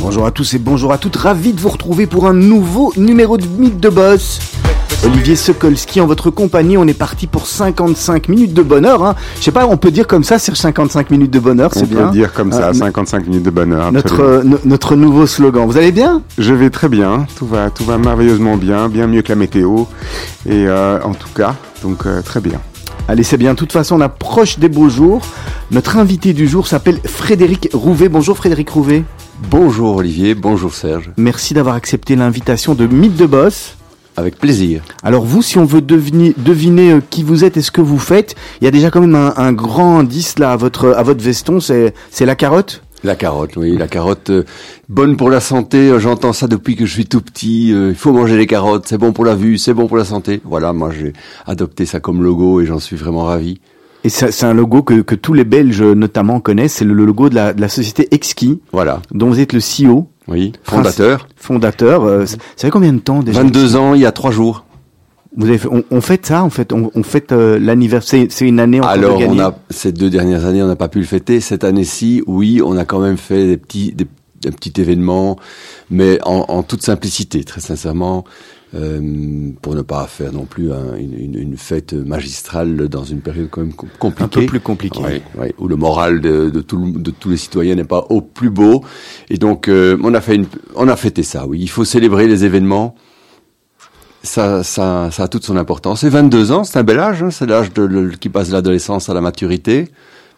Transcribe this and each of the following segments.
Bonjour à tous et bonjour à toutes, ravi de vous retrouver pour un nouveau numéro de Mythe de Boss. Olivier Sokolski en votre compagnie, on est parti pour 55 minutes de bonheur. Hein. Je sais pas, on peut dire comme ça, c'est 55 minutes de bonheur, On c'est bien. peut dire comme ça, Euh, 55 minutes de bonheur. notre, euh, no- notre nouveau slogan. Vous allez bien? Je vais très bien, tout va, tout va merveilleusement bien, bien mieux que la météo. Et euh, en tout cas, donc euh, très bien. Allez, c'est bien. De toute façon, on approche des beaux jours. Notre invité du jour s'appelle Frédéric Rouvet. Bonjour Frédéric Rouvet. Bonjour Olivier, bonjour Serge. Merci d'avoir accepté l'invitation de Mythe de Boss. Avec plaisir. Alors vous, si on veut deviner, deviner euh, qui vous êtes et ce que vous faites, il y a déjà quand même un, un grand indice là à votre, à votre veston, c'est c'est la carotte? La carotte, oui, la carotte, euh, bonne pour la santé. euh, J'entends ça depuis que je suis tout petit. euh, il faut manger les carottes, c'est bon pour la vue, c'est bon pour la santé. Voilà, moi j'ai adopté ça comme logo et j'en suis vraiment ravi. Et ça- c'est un logo que, que tous les Belges notamment connaissent, c'est le, le logo de la, de la société Exki, Voilà, dont vous êtes le CEO, oui, fondateur. fondateur. Euh, ça fait combien de temps déjà 22 ans, il y a trois jours. Vous avez fait, on, on fête ça en fait, on, on fête euh, l'anniversaire, c'est une année encore Alors, de on a ces deux dernières années, on n'a pas pu le fêter. Cette année-ci, oui, on a quand même fait des petits, des, un petit événement, mais en, en toute simplicité, très sincèrement, euh, pour ne pas faire non plus un- une, fête magistrale dans une période quand même com- compliquée. Un peu plus compliqué. Oui, oui, où le moral de, de, tout le- de tous les citoyens n'est pas au plus beau. Et donc, euh, on a fait une, on a fêté ça. Oui, il faut célébrer les événements. Ça, ça, ça a toute son importance. Et 22 ans, c'est un bel âge. hein, c'est l'âge qui passe de l'adolescence à la maturité.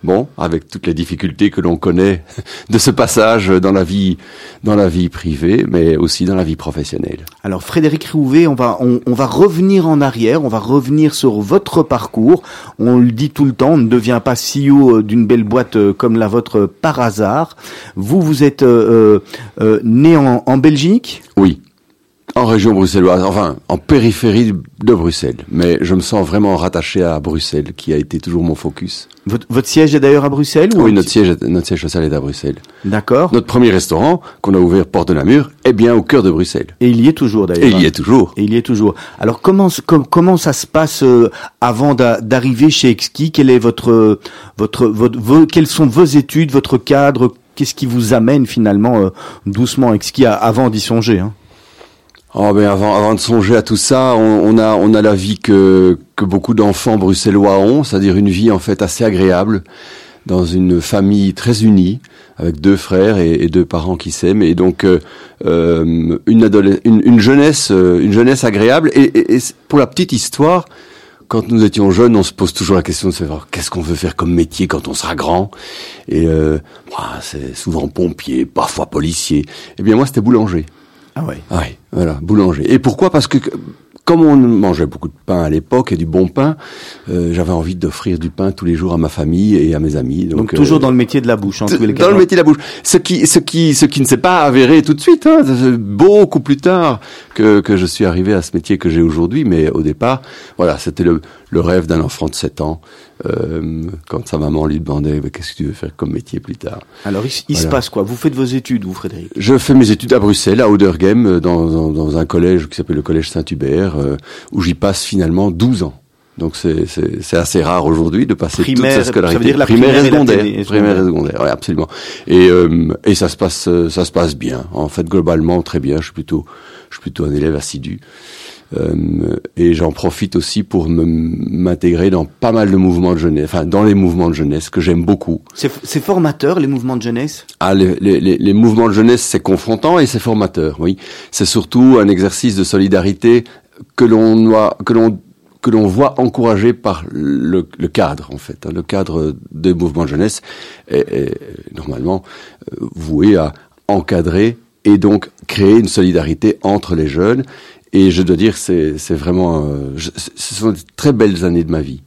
Bon, avec toutes les difficultés que l'on connaît de ce passage dans la vie, dans la vie privée, mais aussi dans la vie professionnelle. Alors Frédéric Rouvet, on va on, on va revenir en arrière, on va revenir sur votre parcours. On le dit tout le temps, on ne devient pas CEO d'une belle boîte euh, comme la vôtre euh, par hasard. Vous vous êtes euh, euh, euh, né en, en Belgique? Oui. En région bruxelloise, enfin en périphérie de Bruxelles, mais je me sens vraiment rattaché à Bruxelles, qui a été toujours mon focus. Votre, votre siège est d'ailleurs à Bruxelles ou Oui, notre siège, notre siège social est à Bruxelles. D'accord. Notre premier restaurant qu'on a ouvert porte de Namur est bien au cœur de Bruxelles. Et il y est toujours d'ailleurs. Et il y est toujours. Et il y est toujours. Alors comment com- comment ça se passe euh, avant d'a- d'arriver chez Exki? Quel est votre votre votre vos, quelles sont vos études, votre cadre? Qu'est-ce qui vous amène finalement euh, doucement à Exki avant d'y songer hein? Oh, mais avant, avant de songer à tout ça, on, on a, on a la vie que, que beaucoup d'enfants bruxellois ont, c'est-à-dire une vie en fait assez agréable, dans une famille très unie, avec deux frères et, deux parents qui s'aiment, et donc euh, euh, une, une, une jeunesse, euh, une jeunesse agréable. Et, et- et pour la petite histoire, quand nous étions jeunes, on se pose toujours la question de savoir qu'est-ce qu'on veut faire comme métier quand on sera grand. Et euh, bah, c'est souvent pompier, parfois policier. Eh bien moi, c'était boulanger. Ah ouais. Ah Oui, voilà, boulanger. Et pourquoi? Parce que comme on mangeait beaucoup de pain à l'époque et du bon pain, euh, j'avais envie d'offrir du pain tous les jours à ma famille et à mes amis. Donc, Donc, toujours euh, dans le métier de la bouche en tous les cas. dans le métier de la bouche. Ce qui, ce qui, ce qui ne s'est pas avéré tout de suite, hein, c'est beaucoup plus tard que, que je suis arrivé à ce métier que j'ai aujourd'hui. Mais au départ, voilà, c'était le, le rêve d'un enfant de 7 ans. Euh, quand sa maman lui demandait qu'est-ce que tu veux faire comme métier plus tard. Alors il, il se passe quoi? Vous faites vos études, vous Frédéric? Je fais mes études à Bruxelles, à Oudergem, euh, dans, dans, dans un collège qui s'appelle le collège Saint-Hubert, euh, où j'y passe finalement 12 ans. Donc c'est assez rare aujourd'hui de passer Primaire, toute sa scolarité ça veut dire la primaire, primaire et secondaire, télé- primaire et secondaire. ouais, absolument. Et euh, et ça se passe ça se passe bien. En fait globalement très bien. Je suis plutôt je suis plutôt un élève assidu. Euh, et j'en profite aussi pour m'intégrer dans pas mal de mouvements de jeunesse, enfin dans les mouvements de jeunesse que j'aime beaucoup. C'est formateur les mouvements de jeunesse? Ah, les, les, les- les mouvements de jeunesse, c'est confrontant et c'est formateur, oui. C'est surtout un exercice de solidarité que l'on doit, que l'on que l'on voit encouragé par le, le cadre, en fait. hein. Le cadre des mouvements de jeunesse est, est normalement euh, voué à encadrer et donc créer une solidarité entre les jeunes. Et je dois dire, c'est vraiment, euh, je- ce sont de très belles années de ma vie.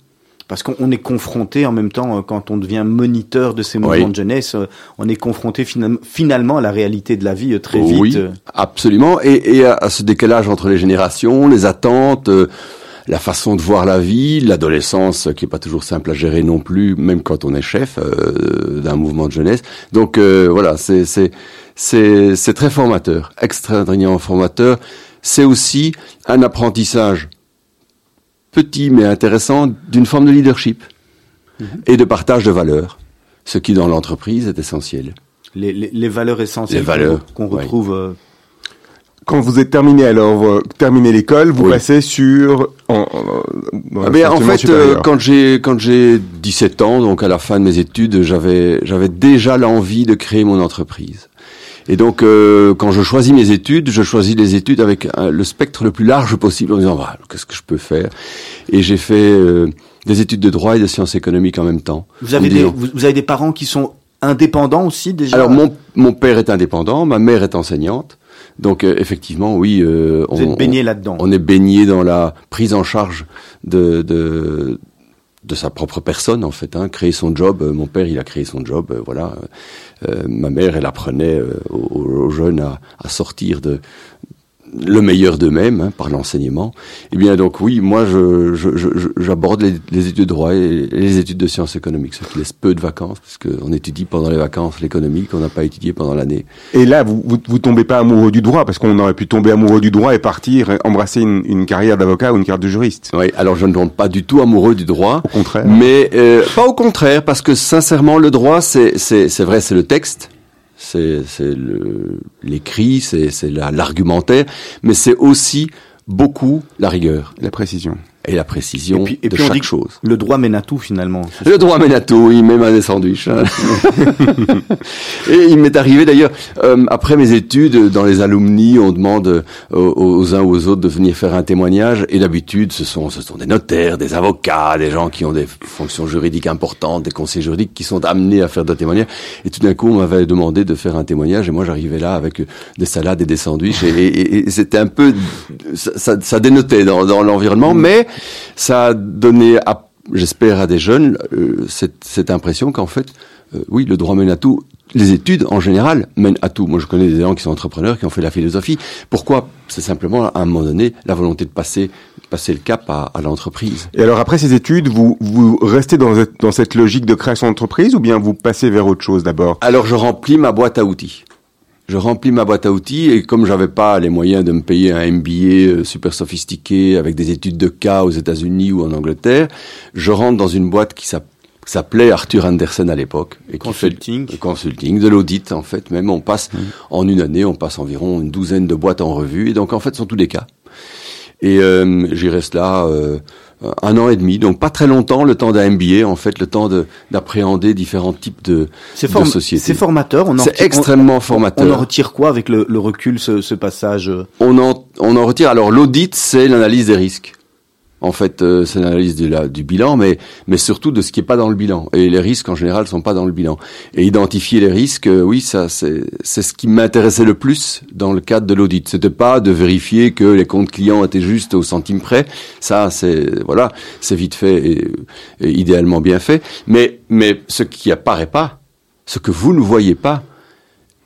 Parce qu'on est confronté en même temps, euh, quand on devient moniteur de ces mouvements Oui. de jeunesse, euh, on est confronté finalement, à la réalité de la vie très vite. Oui, absolument. Et, et à, ce décalage entre les générations, les attentes, la façon de voir la vie, l'adolescence qui est pas toujours simple à gérer non plus, même quand on est chef d'un mouvement de jeunesse. Donc euh, voilà, c'est très formateur, extrêmement formateur. C'est aussi un apprentissage petit mais intéressant d'une forme de leadership et de partage de valeurs, ce qui dans l'entreprise est essentiel. Les, les, les valeurs essentielles Les valeurs, qu'on retrouve. euh, Quand vous êtes terminé alors euh, terminé l'école, vous Oui. passez sur en, Ah ben, en fait, euh, supérieur. quand j'ai quand j'ai 17 ans, donc à la fin de mes études, j'avais j'avais déjà l'envie de créer mon entreprise. Et donc, euh, quand je choisis mes études, je choisis les études avec euh, le spectre le plus large possible en disant, voilà, qu'est-ce que je peux faire? Et j'ai fait euh, des études de droit et de sciences économiques en même temps. Vous avez des, vous, vous avez des parents qui sont indépendants aussi déjà? Alors, mon, mon père est indépendant, ma mère est enseignante. Donc, euh, effectivement, oui. euh, on- là-dedans. on est baigné dans la prise en charge de, de, de sa propre personne, en fait. Hein, créer son job. Euh, Mon père, il a créé son job. euh, voilà. Euh, ma mère, elle apprenait euh, aux, aux jeunes à, à sortir de le meilleur d'eux-mêmes hein, par l'enseignement. Eh bien, donc oui, moi, je, je, je- je- j'aborde les, les études de droit et les études de sciences économiques, ce qui laisse peu de vacances, parce qu'on étudie pendant les vacances l'économie qu'on n'a pas étudié pendant l'année. Et là, vous, vous vous tombez pas amoureux du droit parce qu'on aurait pu tomber amoureux du droit et partir et embrasser une, une carrière d'avocat ou une carrière de juriste. Oui, alors je ne tombe pas du tout amoureux du droit. Au contraire. Mais euh, pas au contraire, parce que sincèrement, le droit, c'est vrai, c'est le texte, c'est l'écrit, c'est c'est la- l'argumentaire, mais c'est aussi beaucoup la rigueur La précision. Et la précision Et puis, et de puis on chaque dit chose. le droit mène à tout finalement. Le droit mène à tout, il même à des sandwichs. hein. et il m'est arrivé d'ailleurs, euh, après mes études, dans les alumni, on demande aux, aux uns ou aux autres de venir faire un témoignage. Et d'habitude, ce sont, ce sont des notaires, des avocats, des gens qui ont des fonctions juridiques importantes, des conseillers juridiques qui sont amenés à faire des témoignages. Et tout d'un coup, on m'avait demandé de faire un témoignage. Et moi, j'arrivais là avec des salades et des sandwichs. Et, et- et c'était un peu... Ça, ça, ça dénotait dans, dans l'environnement, mais ça a donné... j'espère, à des jeunes euh, cette, cette impression qu'en fait, euh, oui, le droit mène à tout. Les études, en général, mènent à tout. Moi, je connais des gens qui sont entrepreneurs, qui ont fait la philosophie. Pourquoi? C'est simplement, à un moment donné, la volonté de passer, passer le cap à, à l'entreprise. Et alors après ces études, vous, vous restez dans cette logique de création d'entreprise ou bien vous passez vers autre chose d'abord? Alors, je remplis ma boîte à outils. Je remplis ma boîte à outils et comme j'avais pas les moyens de me payer un MBA euh, super sophistiqué avec des études de cas aux États-Unis ou en Angleterre, je rentre dans une boîte qui s'app- s'appelait Arthur Andersen à l'époque et qui fait Consulting. consulting, de l'audit en fait. Même on passe en une année, on passe environ une douzaine de boîtes en revue et donc en fait ce sont tous des cas. Et euh, j'y reste là euh, un an et demi, donc pas très longtemps, le temps d'un MBA en fait, le temps de d'appréhender différents types de, de sociétés. c'est formateur. On en C'est retire- on- extrêmement On formateur. en retire quoi avec le, le recul, ce, ce passage euh On en, on en retire. Alors l'audit, c'est l'analyse des risques. En fait, euh, c'est l'analyse du bilan, mais, surtout de ce qui est pas dans le bilan. Et les risques, en général, sont pas dans le bilan. Et identifier les risques, euh, oui, c'est, ce qui m'intéressait le plus dans le cadre de l'audit. C'était pas de vérifier que les comptes clients étaient justes au centime près. Ça, c'est, voilà, vite fait et, et idéalement bien fait. Mais, mais ce qui apparaît pas, ce que vous ne voyez pas,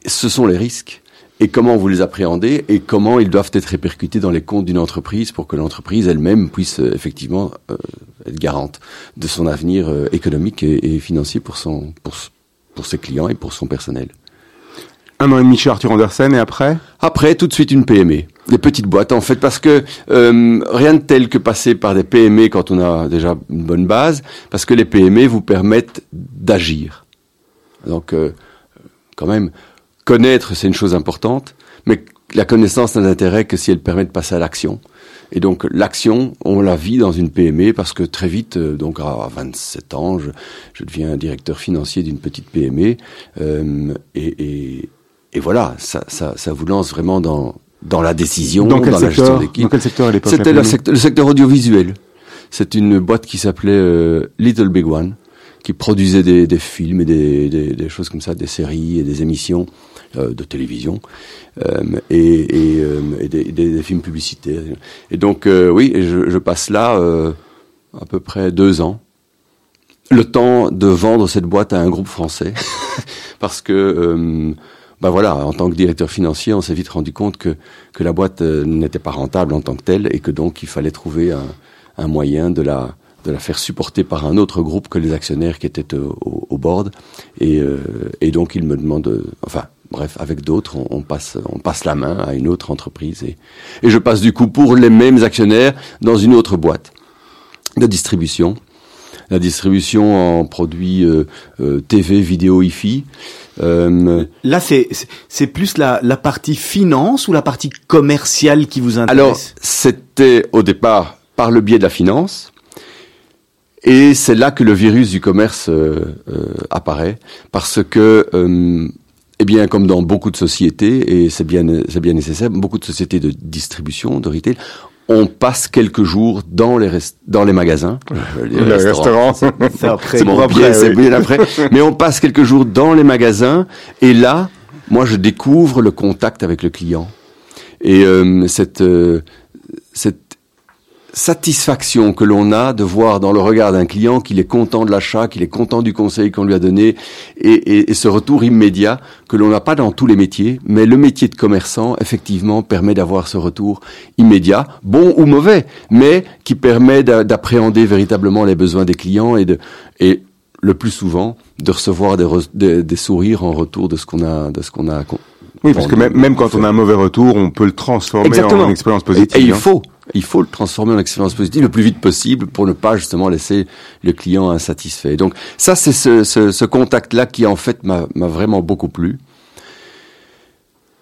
ce sont les risques et comment vous les appréhendez et comment ils doivent être répercutés dans les comptes d'une entreprise pour que l'entreprise elle-même puisse euh, effectivement euh, être garante de son avenir euh, économique et, et financier pour son pour, pour ses clients et pour son personnel. Un an et demi chez Arthur Andersen et après? Après, tout de suite une PME, des petites boîtes en fait, parce que euh, rien de tel que passer par des PME quand on a déjà une bonne base, parce que les PME vous permettent d'agir. Donc, euh, quand même, connaître c'est une chose importante, mais la connaissance n'a d'intérêt que si elle permet de passer à l'action. Et donc l'action, on la vit dans une PME parce que très vite, euh, donc à 27 ans, je, je deviens directeur financier d'une petite PME euh, et, et, et voilà, ça, ça, ça vous lance vraiment dans dans la décision, Dans quel la gestion secteur d'équipe. Dans quel secteur à l'époque C'était le secteur, le secteur audiovisuel. C'est une boîte qui s'appelait euh, Little Big One, qui produisait des, des films et des, des, des, choses comme ça, des séries et des émissions euh, de télévision euh, et, et, euh, et des, des, films publicitaires. Et donc oui, je, je, passe là à peu près deux ans. Le temps de vendre cette boîte à un groupe français, parce que ben voilà, en tant que directeur financier, on s'est vite rendu compte que, que la boîte n'était pas rentable en tant que telle et que donc il fallait trouver un, un moyen de la, de la faire supporter par un autre groupe que les actionnaires qui étaient au, au board. Et, euh, et, donc, il me demande, enfin, bref, avec d'autres, on, on, passe, on passe la main à une autre entreprise. Et, et je passe du coup pour les mêmes actionnaires dans une autre boîte de distribution. La distribution en produits euh, euh, TV, vidéo, IFI. Euh, Là, c'est c'est plus la, la partie finance ou la partie commerciale qui vous intéresse? Alors, c'était au départ par le biais de la finance. Et c'est là que le virus du commerce euh, euh, apparaît, parce que, euh, eh bien, comme dans beaucoup de sociétés, et c'est bien, c'est bien nécessaire, beaucoup de sociétés de distribution, de retail, on passe quelques jours dans les dans les magasins, les le restaurants, c'est bon, c'est bien après, mais on passe quelques jours dans les magasins, et là, moi, je découvre le contact avec le client. Et euh, cette cette satisfaction que l'on a de voir dans le regard d'un client qu'il est content de l'achat, qu'il est content du conseil qu'on lui a donné, et, et, et ce retour immédiat que l'on n'a pas dans tous les métiers, mais le métier de commerçant, effectivement, permet d'avoir ce retour immédiat, bon ou mauvais, mais qui permet d'appréhender véritablement les besoins des clients et de, et le plus souvent, de recevoir des, des, des sourires en retour de ce qu'on a, de ce qu'on a oui, parce que même, même quand on a un mauvais retour, on peut le transformer Exactement. en expérience positive. Et, et il faut, il faut le transformer en expérience positive le plus vite possible pour ne pas justement laisser le client insatisfait. Donc ça, c'est ce, ce, ce contact-là qui en fait m'a vraiment beaucoup plu.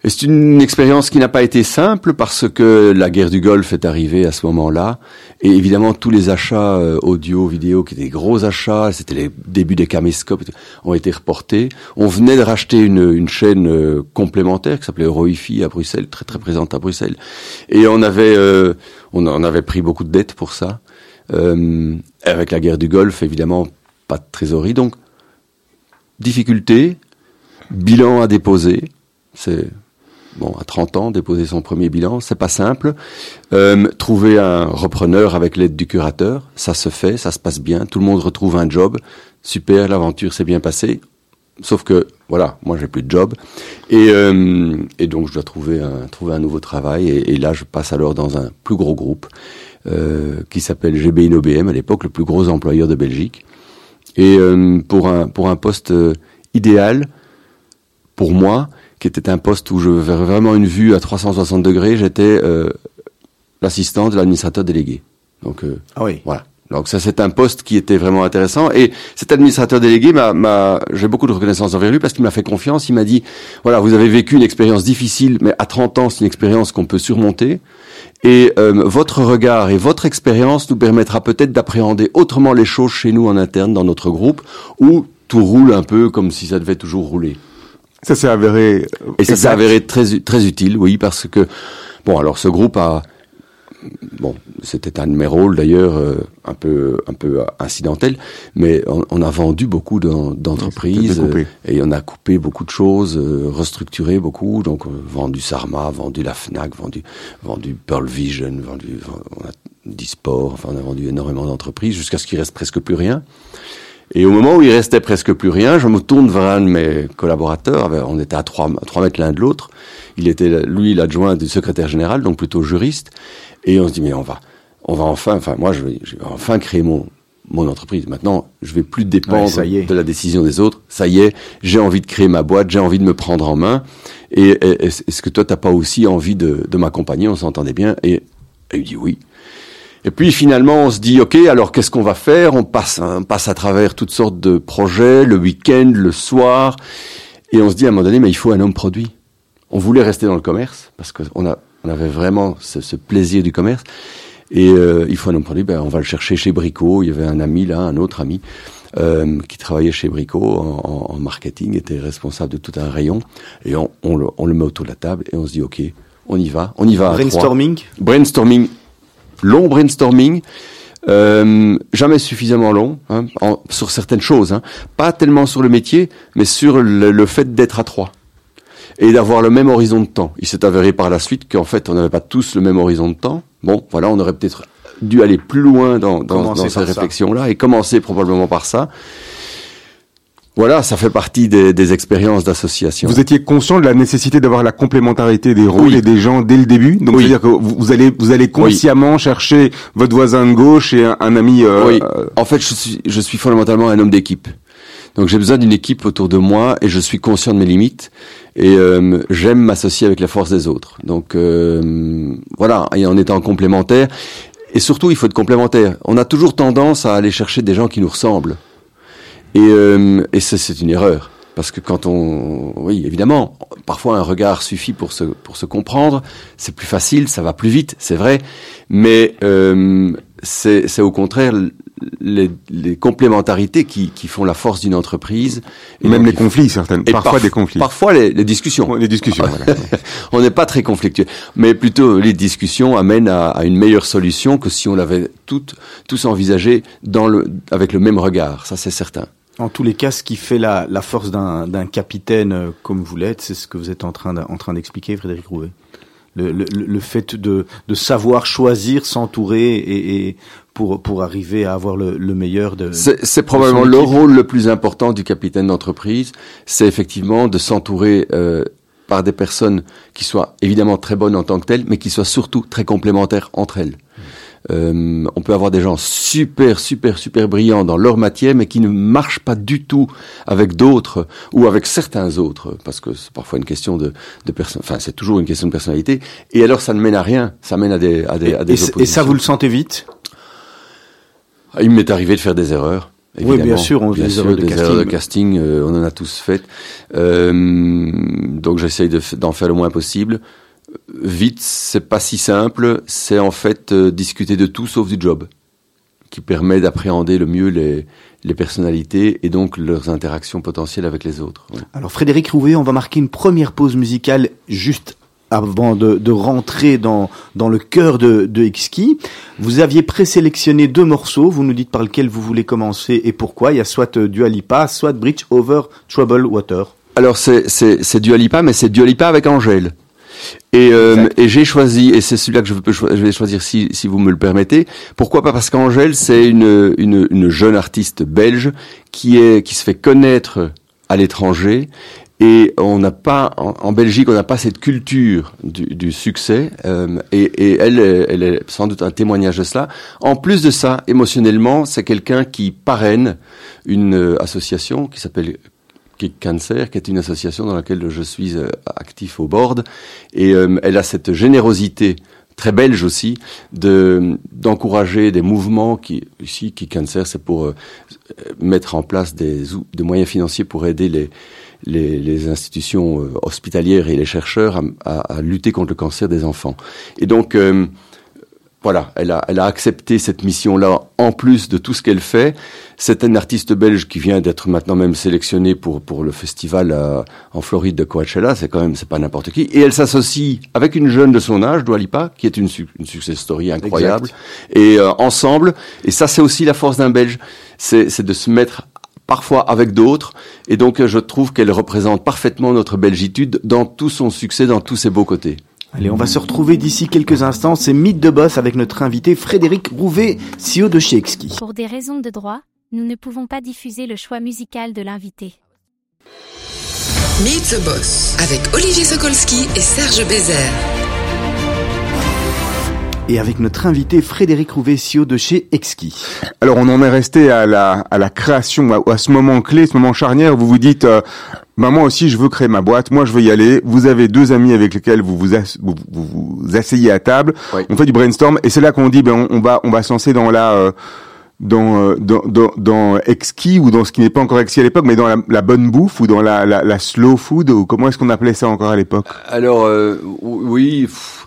C'est une expérience qui n'a pas été simple parce que la guerre du Golfe est arrivée à ce moment-là. Et évidemment, tous les achats euh, audio, vidéo, qui étaient des gros achats, c'était les débuts des caméscopes, ont été reportés. On venait de racheter une, une chaîne euh, complémentaire qui s'appelait Euroifi à Bruxelles, très très présente à Bruxelles. Et on avait, euh, on, on, avait pris beaucoup de dettes pour ça. Euh, avec la guerre du Golfe, évidemment, pas de trésorerie. Donc, difficulté, bilan à déposer. C'est bon, à 30 ans, déposer son premier bilan, c'est pas simple. Euh, trouver un repreneur avec l'aide du curateur, ça se fait, ça se passe bien, tout le monde retrouve un job, super, l'aventure s'est bien passée. Sauf que, voilà, moi j'ai plus de job. Et, euh, donc je dois trouver un, nouveau travail. Et, là, je passe alors dans un plus gros groupe euh, qui s'appelle GB InnoBM, à l'époque le plus gros employeur de Belgique. Et pour, un, poste idéal, pour moi, qui était un poste où je verrais vraiment une vue à 360 degrés. J'étais euh, l'assistant de l'administrateur délégué. Donc euh, ah oui. voilà. Donc ça c'est un poste qui était vraiment intéressant et cet administrateur délégué m'a, j'ai beaucoup de reconnaissance envers lui parce qu'il m'a fait confiance. Il m'a dit voilà vous avez vécu une expérience difficile mais à 30 ans c'est une expérience qu'on peut surmonter et euh, votre regard et votre expérience nous permettra peut-être d'appréhender autrement les choses chez nous en interne dans notre groupe où tout roule un peu comme si ça devait toujours rouler. Ça s'est avéré. Et ça s'est avéré très, très utile, oui, parce que, bon, alors ce groupe a. Bon, c'était un de mes rôles d'ailleurs, euh, un peu un peu incidentel, mais on, on a vendu beaucoup d'entreprises euh, et on a coupé beaucoup de choses, euh, restructuré beaucoup, donc euh, vendu Sarma, vendu la Fnac, vendu vendu Pearl Vision, vendu on a Disport, enfin on a vendu énormément d'entreprises jusqu'à ce qu'il reste presque plus rien. Et au moment où il restait presque plus rien, je me tourne vers un de mes collaborateurs. On était à trois, trois mètres l'un de l'autre. Il était, lui, l'adjoint du secrétaire général, donc plutôt juriste. Et on se dit, mais on va, on va enfin, enfin, moi, je vais, je vais enfin créer mon, mon entreprise. Maintenant, je vais plus dépendre ouais, de la décision des autres. Ça y est, j'ai envie de créer ma boîte, j'ai envie de me prendre en main. Et est-ce que toi, t'as pas aussi envie de, de m'accompagner? On s'entendait bien. Et, et il dit oui. Et puis finalement, on se dit, ok, alors qu'est-ce qu'on va faire? On passe, on passe à travers toutes sortes de projets, le week-end, le soir, et on se dit à un moment donné, mais il faut un homme produit. On voulait rester dans le commerce parce qu'on a, on avait vraiment ce, ce plaisir du commerce. Et euh, il faut un homme produit, ben, on va le chercher chez Brico. Il y avait un ami là, un autre ami, euh, qui travaillait chez Brico en, en, marketing, était responsable de tout un rayon. Et on, on, le, on le met autour de la table et on se dit, ok, on y va, on y va. Brainstorming. Brainstorming long brainstorming. Euh, jamais suffisamment long hein, en- sur certaines choses, hein. pas tellement sur le métier, mais sur le, le fait d'être à trois et d'avoir le même horizon de temps. Il s'est avéré par la suite qu'en fait, on n'avait pas tous le même horizon de temps. Bon, voilà, on aurait peut-être dû aller plus loin dans, dans, dans cette réflexion-là et commencer probablement par ça. Voilà, ça fait partie des, des expériences d'association. Vous étiez conscient de la nécessité d'avoir la complémentarité des rôles Oui. et des gens dès le début. Donc, Oui. c'est-à-dire que vous, vous allez, vous allez consciemment chercher votre voisin de gauche et un, un ami. euh, Oui. euh, En fait, je suis, je suis fondamentalement un homme d'équipe. Donc j'ai besoin d'une équipe autour de moi et je suis conscient de mes limites et euh, j'aime m'associer avec la force des autres. Donc euh, voilà, et en étant complémentaire. Et surtout, il faut être complémentaire. On a toujours tendance à aller chercher des gens qui nous ressemblent. Et, euh, et ça, c'est une erreur. Parce que quand on... Oui, évidemment, parfois un regard suffit pour se, pour se comprendre. C'est plus facile, ça va plus vite, c'est vrai. Mais euh, c'est au contraire les, les complémentarités qui, qui font la force d'une entreprise. Et même les conflits, certaines. et Parfois parf- des conflits. Parfois les, les discussions. Les discussions. voilà. On n'est pas très conflictueux, mais plutôt les discussions amènent à, à une meilleure solution que si on l'avait toutes tous envisagé dans le avec le même regard. Ça c'est certain. En tous les cas, ce qui fait la, la force d'un capitaine euh, comme vous l'êtes, c'est ce que vous êtes en train de- d'expliquer, Frédéric Rouet. Le, le, le fait de, de savoir choisir, s'entourer et, et pour, pour arriver à avoir le, le meilleur de. C'est probablement le rôle le plus important du capitaine d'entreprise, c'est effectivement de s'entourer euh, par des personnes qui soient évidemment très bonnes en tant que telles, mais qui soient surtout très complémentaires entre elles. Euh, on peut avoir des gens super, super, super brillants dans leur matière, mais qui ne marchent pas du tout avec d'autres ou avec certains autres, parce que c'est parfois une question de, de personne. Enfin, c'est toujours une question de personnalité. Et alors, ça ne mène à rien. Ça mène à des, à des, à des et, et ça, vous le sentez vite? Ah, Il m'est arrivé de faire des erreurs. Oui, bien sûr, on- Bien des sûr, erreurs de des casting. erreurs de casting, euh, on en a tous faites. Euh, donc j'essaye d'en faire le moins possible. Vite, c'est pas si simple. C'est en fait euh, discuter de tout sauf du job, qui permet d'appréhender le mieux les, les personnalités et donc leurs interactions potentielles avec les autres. ouais. Alors Frédéric Rouvet, on va marquer une première pause musicale juste avant de, de rentrer dans, dans le cœur de, de Exki. Vous aviez présélectionné deux morceaux, vous nous dites par lequel vous voulez commencer et pourquoi. Il y a soit euh, Dua Lipa, soit Bridge Over Troubled Water. Alors c'est c'est c'est Dua Lipa, mais c'est Dua Lipa avec Angèle. Et, euh, et j'ai choisi, et c'est celui-là que je, peux cho- je vais choisir si, si vous me le permettez. Pourquoi pas? Parce qu'Angèle, c'est une, une, une jeune artiste belge qui, est, qui se fait connaître à l'étranger. Et on n'a pas, en, en Belgique, on n'a pas cette culture du, du succès. euh, et, et elle, elle est sans doute un témoignage de cela. En plus de ça, émotionnellement, c'est quelqu'un qui parraine une euh, association qui s'appelle Kick Cancer, qui est une association dans laquelle je suis euh, actif au board, et euh, elle a cette générosité très belge aussi de d'encourager des mouvements qui ici Kick Cancer, c'est pour euh, mettre en place des, des moyens financiers pour aider les les, les institutions hospitalières et les chercheurs à, à- à lutter contre le cancer des enfants. Et donc euh, voilà, elle a, elle a accepté cette mission-là en plus de tout ce qu'elle fait. C'est une artiste belge qui vient d'être maintenant même sélectionnée pour pour le festival à- en Floride de Coachella. C'est quand même c'est pas n'importe qui. Et elle s'associe avec une jeune de son âge, Dua Lipa, qui est une, une success story incroyable. Et euh, ensemble, et ça c'est aussi la force d'un Belge, c'est de se mettre parfois avec d'autres. Et donc euh, je trouve qu'elle représente parfaitement notre belgitude dans tout son succès, dans tous ses beaux côtés. Allez, on va se retrouver d'ici quelques instants. C'est Mythe de Boss avec notre invité Frédéric Rouvet, CEO de chez Exki. Pour des raisons de droit, nous ne pouvons pas diffuser le choix musical de l'invité. Meet the Boss avec Olivier Sokolski et Serge Bézère. Et avec notre invité Frédéric Rouvet, CEO de chez Exki. Alors on en est resté à la, à la création, à, à ce moment clé, ce moment charnière. où Vous vous dites, euh, bah, moi aussi je veux créer ma boîte, moi je veux y aller. Vous avez deux amis avec lesquels vous vous, ass- vous, vous, vous asseyez à table, Oui. on fait du brainstorm et c'est là qu'on dit, ben on, on va on va se lancer dans la euh, dans, euh, dans dans dans exquis ou dans ce qui n'est pas encore exquis à l'époque, mais dans la, la bonne bouffe ou dans la, la, la slow food ou comment est-ce qu'on appelait ça encore à l'époque? Alors euh, oui, pff,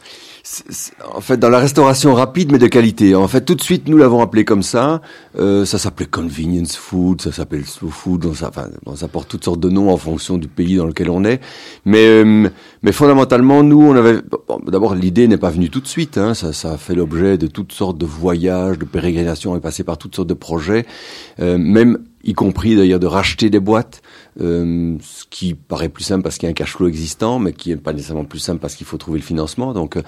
en fait, dans la restauration rapide mais de qualité. En fait, tout de suite, nous l'avons appelé comme ça. Euh, ça s'appelait convenience food, ça s'appelle slow food. On, enfin, ça porte toutes sortes de noms en fonction du pays dans lequel on est. Mais, euh, mais fondamentalement, nous, on avait. bon, D'abord, l'idée n'est pas venue tout de suite. Hein, ça, ça a fait l'objet de toutes sortes de voyages, de pérégrinations, on est passé par toutes sortes de projets, euh, même y compris d'ailleurs de racheter des boîtes, euh, ce qui paraît plus simple parce qu'il y a un cash flow existant, mais qui n'est pas nécessairement plus simple parce qu'il faut trouver le financement. Donc, euh,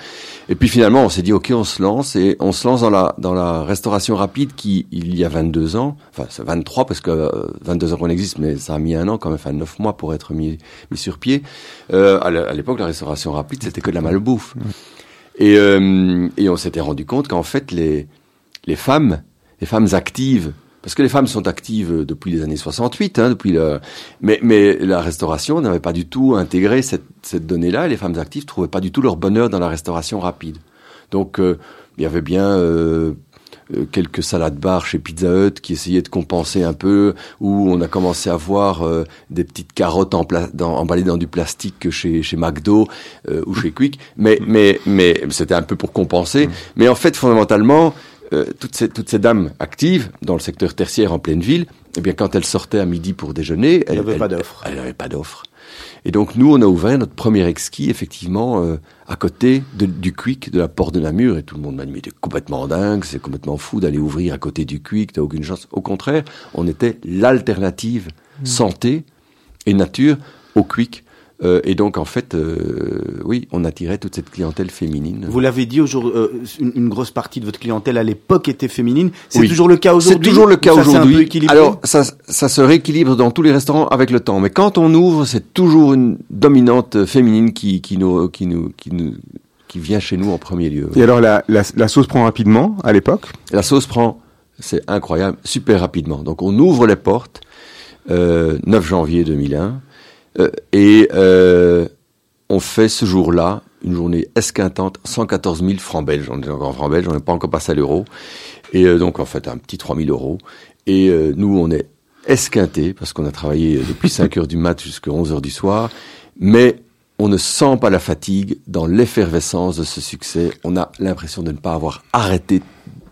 et puis finalement, on s'est dit ok, on se lance et on se lance dans la dans la restauration rapide qui il y a 22 ans, enfin c'est 23 parce que euh, 22 ans qu'on existe, mais ça a mis un an quand même, enfin 9 mois pour être mis mis sur pied. Euh, à l'é- à l'époque, la restauration rapide c'était que de la malbouffe. Et, euh, et on s'était rendu compte qu'en fait, les, les femmes, les femmes actives, parce que les femmes sont actives depuis les années 68, hein, depuis le, mais, mais la restauration n'avait pas du tout intégré cette, cette donnée-là. et Les femmes actives trouvaient pas du tout leur bonheur dans la restauration rapide. Donc, euh, il y avait bien euh, euh, quelques salades bar chez Pizza Hut qui essayaient de compenser un peu, où on a commencé à voir euh, des petites carottes en pla- dans, emballées dans du plastique chez, chez McDo euh, ou chez Quick, mais, mais, mais c'était un peu pour compenser. Mais en fait, fondamentalement, euh, toutes, ces, toutes ces dames actives dans le secteur tertiaire en pleine ville, eh bien, quand elles sortaient à midi pour déjeuner, elles elles- pas d'offre. Elles n'avaient pas d'offre. Et donc nous, on a ouvert notre premier exquis, effectivement, euh, à côté de- du Quick, de la porte de Namur, et tout le monde m'a dit, mais t'es complètement dingue, c'est complètement fou d'aller ouvrir à côté du Quick, t'as aucune chance. Au contraire, on était l'alternative santé et nature au Quick. Euh, et donc, en fait, euh, oui, on attirait toute cette clientèle féminine. Vous l'avez dit, aujourd'hui, euh, une, une grosse partie de votre clientèle à l'époque était féminine. C'est Oui. toujours le cas aujourd'hui C'est toujours le cas aujourd'hui. Alors, ça, ça se rééquilibre dans tous les restaurants avec le temps. Mais quand on ouvre, c'est toujours une dominante féminine qui, qui nous, qui nous, qui nous, qui vient chez nous en premier lieu. Et alors la, la, la sauce prend rapidement à l'époque? La sauce prend, c'est incroyable, super rapidement. Donc, on ouvre les portes, euh, 9 janvier 2001, euh, et euh, on fait ce jour-là une journée esquintante, 114 000 francs belges. On est encore en francs belges, on n'est pas encore passé à l'euro. Et euh, donc, en fait, un petit 3 000 euros. Et euh, nous, on est esquinté, parce qu'on a travaillé depuis 5 heures du mat jusqu'à 11 heures du soir. Mais on ne sent pas la fatigue dans l'effervescence de ce succès. On a l'impression de ne pas avoir arrêté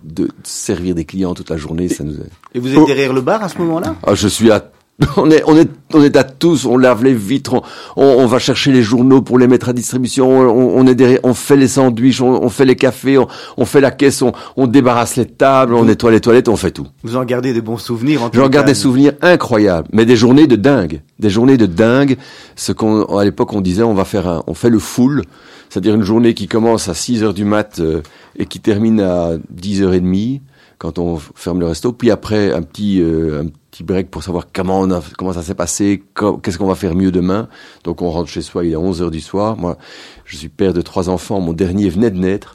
de servir des clients toute la journée. Ça nous Et vous êtes Oh. derrière le bar à ce moment-là? Ah, je suis à on est, on est, on est à tous, on lave les vitres, on, on, on va chercher les journaux pour les mettre à distribution, on, on est derrière, on fait les sandwichs, on, on fait les cafés, on, on fait la caisse, on, on débarrasse les tables, on nettoie les toilettes, on fait tout. Vous en gardez des bons souvenirs en tout J'en garde des souvenirs incroyables, mais des journées de dingue, des journées de dingue. Ce qu'on, à l'époque, on disait, on va faire un, on fait le full, c'est-à-dire une journée qui commence à 6 heures du mat euh, et qui termine à 10 heures et demie quand on ferme le resto. Puis après, un petit, euh, un petit break pour savoir comment on a, comment ça s'est passé, qu'est-ce qu'on va faire mieux demain. Donc on rentre chez soi, il est 11 heures du soir. Moi, je suis père de trois enfants. Mon dernier venait de naître.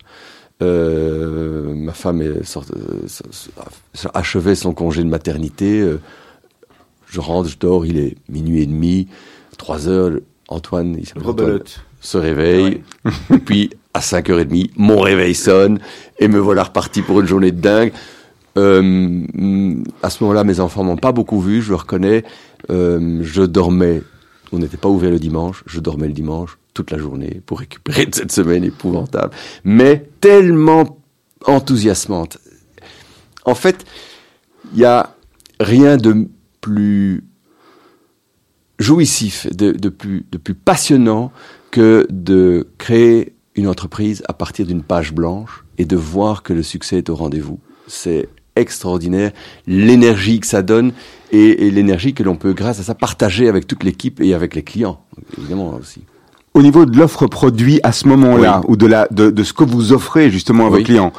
Euh, ma femme est euh, achevait son congé de maternité. Euh, je rentre, je dors, il est minuit et demi, trois heures. Antoine, il se réveille. et puis, à 5h30, mon réveil sonne. Et me voilà reparti pour une journée de dingue. Euh, à ce moment-là, mes enfants m'ont pas beaucoup vu, je le reconnais. Euh, je dormais. On n'était pas ouvert le dimanche. Je dormais le dimanche toute la journée pour récupérer de cette semaine épouvantable. Mais tellement enthousiasmante. En fait, il y a rien de plus jouissif, de, de plus, de plus passionnant que de créer une entreprise à partir d'une page blanche et de voir que le succès est au rendez-vous. C'est extraordinaire, l'énergie que ça donne et, et l'énergie que l'on peut, grâce à ça, partager avec toute l'équipe et avec les clients, évidemment aussi. Au niveau de l'offre produit à ce moment-là, Oui. ou de la de, de ce que vous offrez justement à vos clients,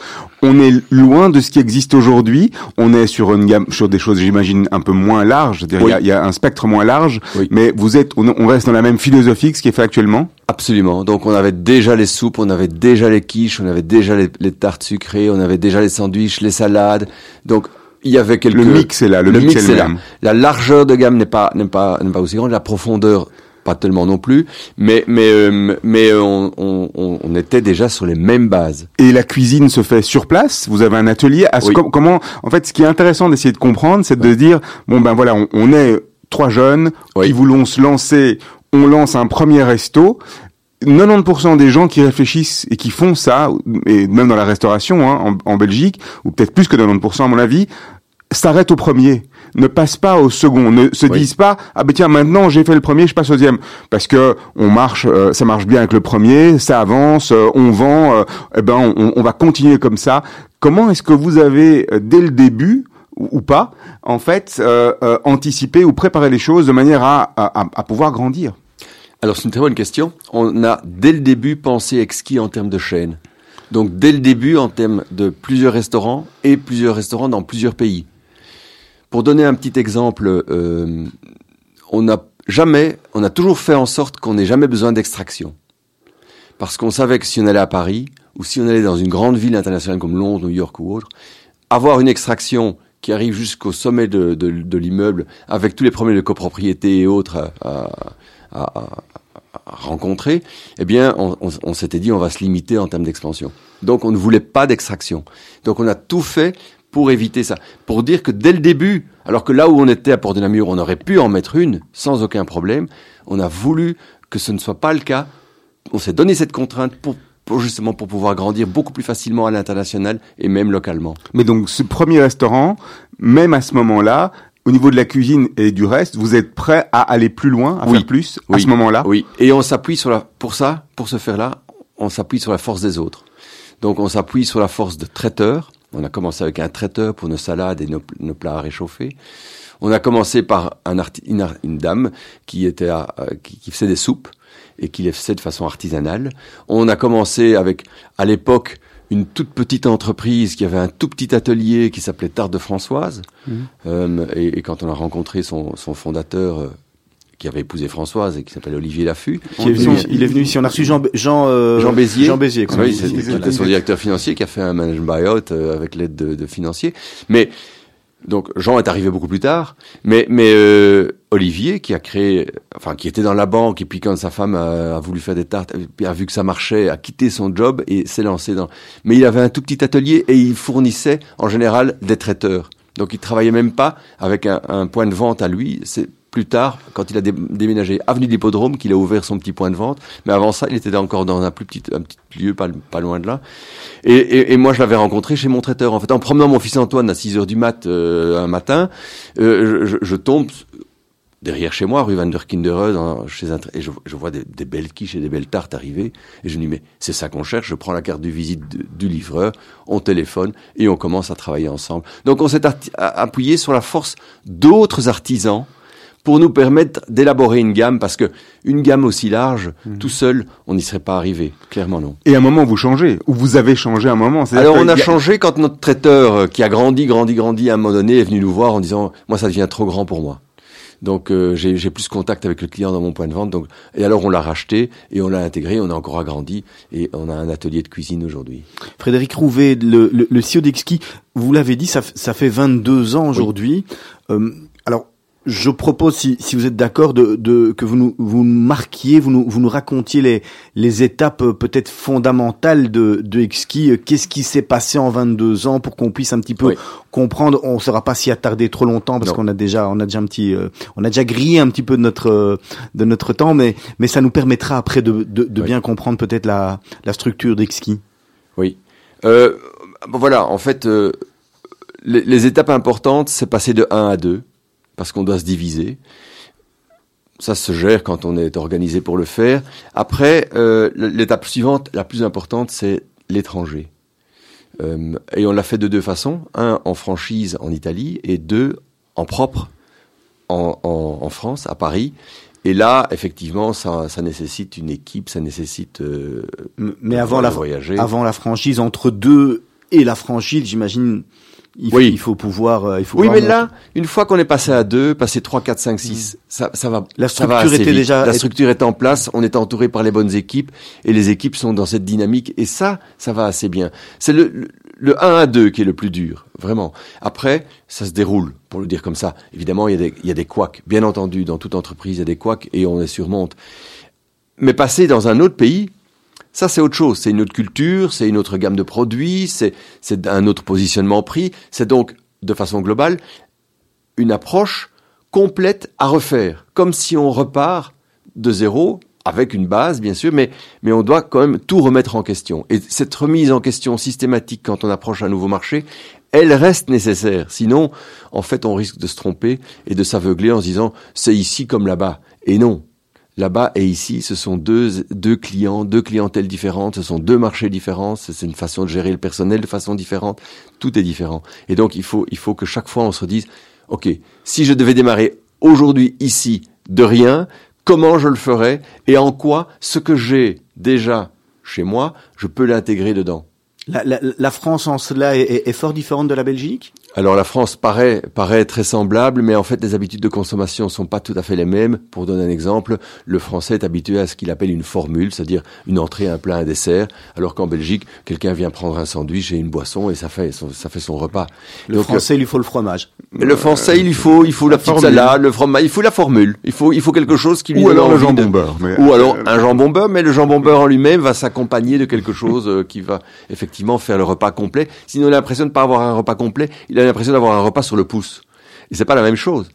on est loin de ce qui existe aujourd'hui. On est sur une gamme, sur des choses, j'imagine, un peu moins larges. Il y Oui. y, a un spectre moins large, Oui. mais vous êtes, on, on reste dans la même philosophie que ce qui est fait actuellement? Absolument. Donc on avait déjà les soupes, on avait déjà les quiches, on avait déjà les, les tartes sucrées, on avait déjà les sandwichs, les salades. Donc il y avait quelques Le mix est là, le, mix, est le là. La largeur de gamme n'est pas n'est pas n'est pas aussi grande, la profondeur pas tellement non plus, mais mais euh, mais on, on, on- on était déjà sur les mêmes bases. Et la cuisine se fait sur place? Vous avez un atelier? À ce- Oui. com- comment, en fait, ce qui est intéressant d'essayer de comprendre, c'est de dire, bon ben voilà, on, on est trois jeunes Oui. qui voulons se lancer. On lance un premier resto. 90% des gens qui réfléchissent et qui font ça, et même dans la restauration hein, en, en Belgique, ou peut-être plus que 90% à mon avis, s'arrêtent au premier ne passent pas au second, ne se disent pas ah ben tiens maintenant j'ai fait le premier, je passe au deuxième parce que on marche, euh, ça marche bien avec le premier, ça avance, euh, on vend, euh, eh ben on, on, va continuer comme ça. Comment est-ce que vous avez dès le début ou, pas en fait anticipé ou préparé les choses de manière à, à, à pouvoir grandir? Alors c'est une très bonne question. On a dès le début pensé exquis en termes de chaîne. Donc dès le début en termes de plusieurs restaurants et plusieurs restaurants dans plusieurs pays. Pour donner un petit exemple, euh, on n'a jamais, on a toujours fait en sorte qu'on n'ait jamais besoin d'extraction. Parce qu'on savait que si on allait à Paris, ou si on allait dans une grande ville internationale comme Londres, New York ou autre, avoir une extraction qui arrive jusqu'au sommet de, l'immeuble, avec tous les problèmes de copropriété et autres à, rencontrer, eh bien, on, on, on s'était dit on va se limiter en termes d'expansion. Donc, on ne voulait pas d'extraction. Donc, on a tout fait pour éviter ça. Pour dire que dès le début, alors que là où on était à Port-de-Namur, on aurait pu en mettre une sans aucun problème, on a voulu que ce ne soit pas le cas. On s'est donné cette contrainte pour, justement pour pouvoir grandir beaucoup plus facilement à l'international et même localement. Mais donc ce premier restaurant, même à ce moment-là, au niveau de la cuisine et du reste, vous êtes prêt à aller plus loin, à faire plus à ce moment-là? Oui. Et on s'appuie sur la, pour ça, pour ce faire-là, on s'appuie sur la force des autres. Donc on s'appuie sur la force de traiteurs, on a commencé avec un traiteur pour nos salades et nos, plats à réchauffer. On a commencé par un une, dame qui était à, euh, qui, faisait des soupes et qui les faisait de façon artisanale. On a commencé avec, à l'époque, une toute petite entreprise qui avait un tout petit atelier qui s'appelait Tarte de Françoise. Mmh. Euh, et, quand on a rencontré son, son fondateur, euh, qui avait épousé Françoise et qui s'appelle Olivier Laffut. Qui est venu, il est venu ici. On a reçu Jean, Jean, euh, Jean Bézier. Jean Bézier. Oui, c'était son directeur financier qui a fait un management buyout euh, avec l'aide de, de, financiers. Mais donc Jean est arrivé beaucoup plus tard. Mais mais euh, Olivier qui a créé, enfin qui était dans la banque et puis quand sa femme a, a voulu faire des tartes, a vu que ça marchait, a quitté son job et s'est lancé dans. Mais il avait un tout petit atelier et il fournissait en général des traiteurs. Donc il travaillait même pas avec un, un point de vente à lui. C'est plus tard, quand il a déménagé avenue de l'Hippodrome, qu'il a ouvert son petit point de vente. Mais avant ça, il était encore dans un plus petit, lieu, pas, loin de là. Et, moi, je l'avais rencontré chez mon traiteur. En fait, en promenant mon fils Antoine à 6 heures du mat euh, un matin, euh, je, tombe derrière chez moi, rue Van der Kindereuse, chez un, et je, vois des, des, belles quiches et des belles tartes arriver. Et je me dis, mais c'est ça qu'on cherche. Je prends la carte de visite du livreur, on téléphone et on commence à travailler ensemble. Donc on s'est appuyé sur la force d'autres artisans pour nous permettre d'élaborer une gamme, parce que une gamme aussi large, mhm. tout seul, on n'y serait pas arrivé. Clairement non. Et à un moment, vous changez, ou vous avez changé à un moment. Alors on a, changé quand notre traiteur, euh, qui a grandi, grandi, grandi, à un moment donné, est venu nous voir en disant, moi, ça devient trop grand pour moi. Donc euh, j'ai plus contact avec le client dans mon point de vente. Donc et alors on l'a racheté et on l'a intégré, on a encore agrandi et on a un atelier de cuisine aujourd'hui. Frédéric Rouvet, le, le, le CEO d'Exki, vous l'avez dit, ça, ça fait 22 ans aujourd'hui. Euh, alors je propose, si, si vous êtes d'accord, de, de, que vous nous, vous marquiez, vous nous, vous nous racontiez les, les étapes euh, peut-être fondamentales de, de Exki. Euh, qu'est-ce qui s'est passé en 22 ans pour qu'on puisse un petit peu comprendre? On ne sera pas s'y attarder trop longtemps parce qu'on a déjà, on a déjà un petit, euh, on a déjà grillé un petit peu de notre, de notre temps, mais, mais ça nous permettra après de, de, de bien comprendre peut-être la, la structure d'Exki. Oui. Euh, voilà, en fait, les, les étapes importantes, c'est passer de 1 à 2 parce qu'on doit se diviser. Ça se gère quand on est organisé pour le faire. Après, euh, l'étape suivante, la plus importante, c'est l'étranger. Euh, et on l'a fait de deux façons. Un, en franchise en Italie, et deux, en propre en, en, en France, à Paris. Et là, effectivement, ça, ça, nécessite une équipe, ça nécessite. Euh, Mais avant la, voyager. avant la franchise, entre deux et la franchise, j'imagine, il, oui. faut, il faut pouvoir. Euh, il faut oui, mais là, une fois qu'on est passé à deux, passé trois, quatre, cinq, six, ça, ça va. La structure va était déjà. La structure est en place. On est entouré par les bonnes équipes et les équipes sont dans cette dynamique et ça, ça va assez bien. C'est le, le, le 1 à 2 qui est le plus dur, vraiment. Après, ça se déroule, pour le dire comme ça. Évidemment, il y a des, il y a des couacs. Bien entendu, dans toute entreprise, il y a des couacs et on les surmonte. Mais passer dans un autre pays, ça, c'est autre chose. C'est une autre culture, c'est une autre gamme de produits, c'est, un autre positionnement prix. C'est donc, de façon globale, une approche complète à refaire. Comme si on repart de zéro avec une base, bien sûr, mais, mais on doit quand même tout remettre en question. Et cette remise en question systématique quand on approche un nouveau marché, elle reste nécessaire. Sinon, en fait, on risque de se tromper et de s'aveugler en se disant c'est ici comme là-bas. Et non. Là-bas et ici, ce sont deux, deux clients, deux clientèles différentes, ce sont deux marchés différents, c'est une façon de gérer le personnel de façon différente, tout est différent. Et donc, il faut, il faut que chaque fois on se dise, OK, si je devais démarrer aujourd'hui ici de rien, comment je le ferais et en quoi ce que j'ai déjà chez moi, je peux l'intégrer dedans? La, la, la, France en cela est, est, fort différente de la Belgique? Alors la France paraît, paraît très semblable, mais en fait les habitudes de consommation sont pas tout à fait les mêmes. Pour donner un exemple, le Français est habitué à ce qu'il appelle une formule, c'est-à-dire une entrée, un plat, un dessert, alors qu'en Belgique, quelqu'un vient prendre un sandwich et une boisson et ça fait son, ça fait son repas. Le Français, il lui faut le fromage. Le Français, il lui faut, il faut la, petite salade, le fromage, il faut la formule. Il faut, il faut quelque chose qui lui Ou alors le jambon de... beurre. Mais... Ou alors un jambon beurre, mais le jambon beurre en lui-même va s'accompagner de quelque chose euh, qui va effectivement faire le repas complet. Sinon, il a l'impression de pas avoir un repas complet, il a l'impression d'avoir un repas sur le pouce. Et c'est pas la même chose.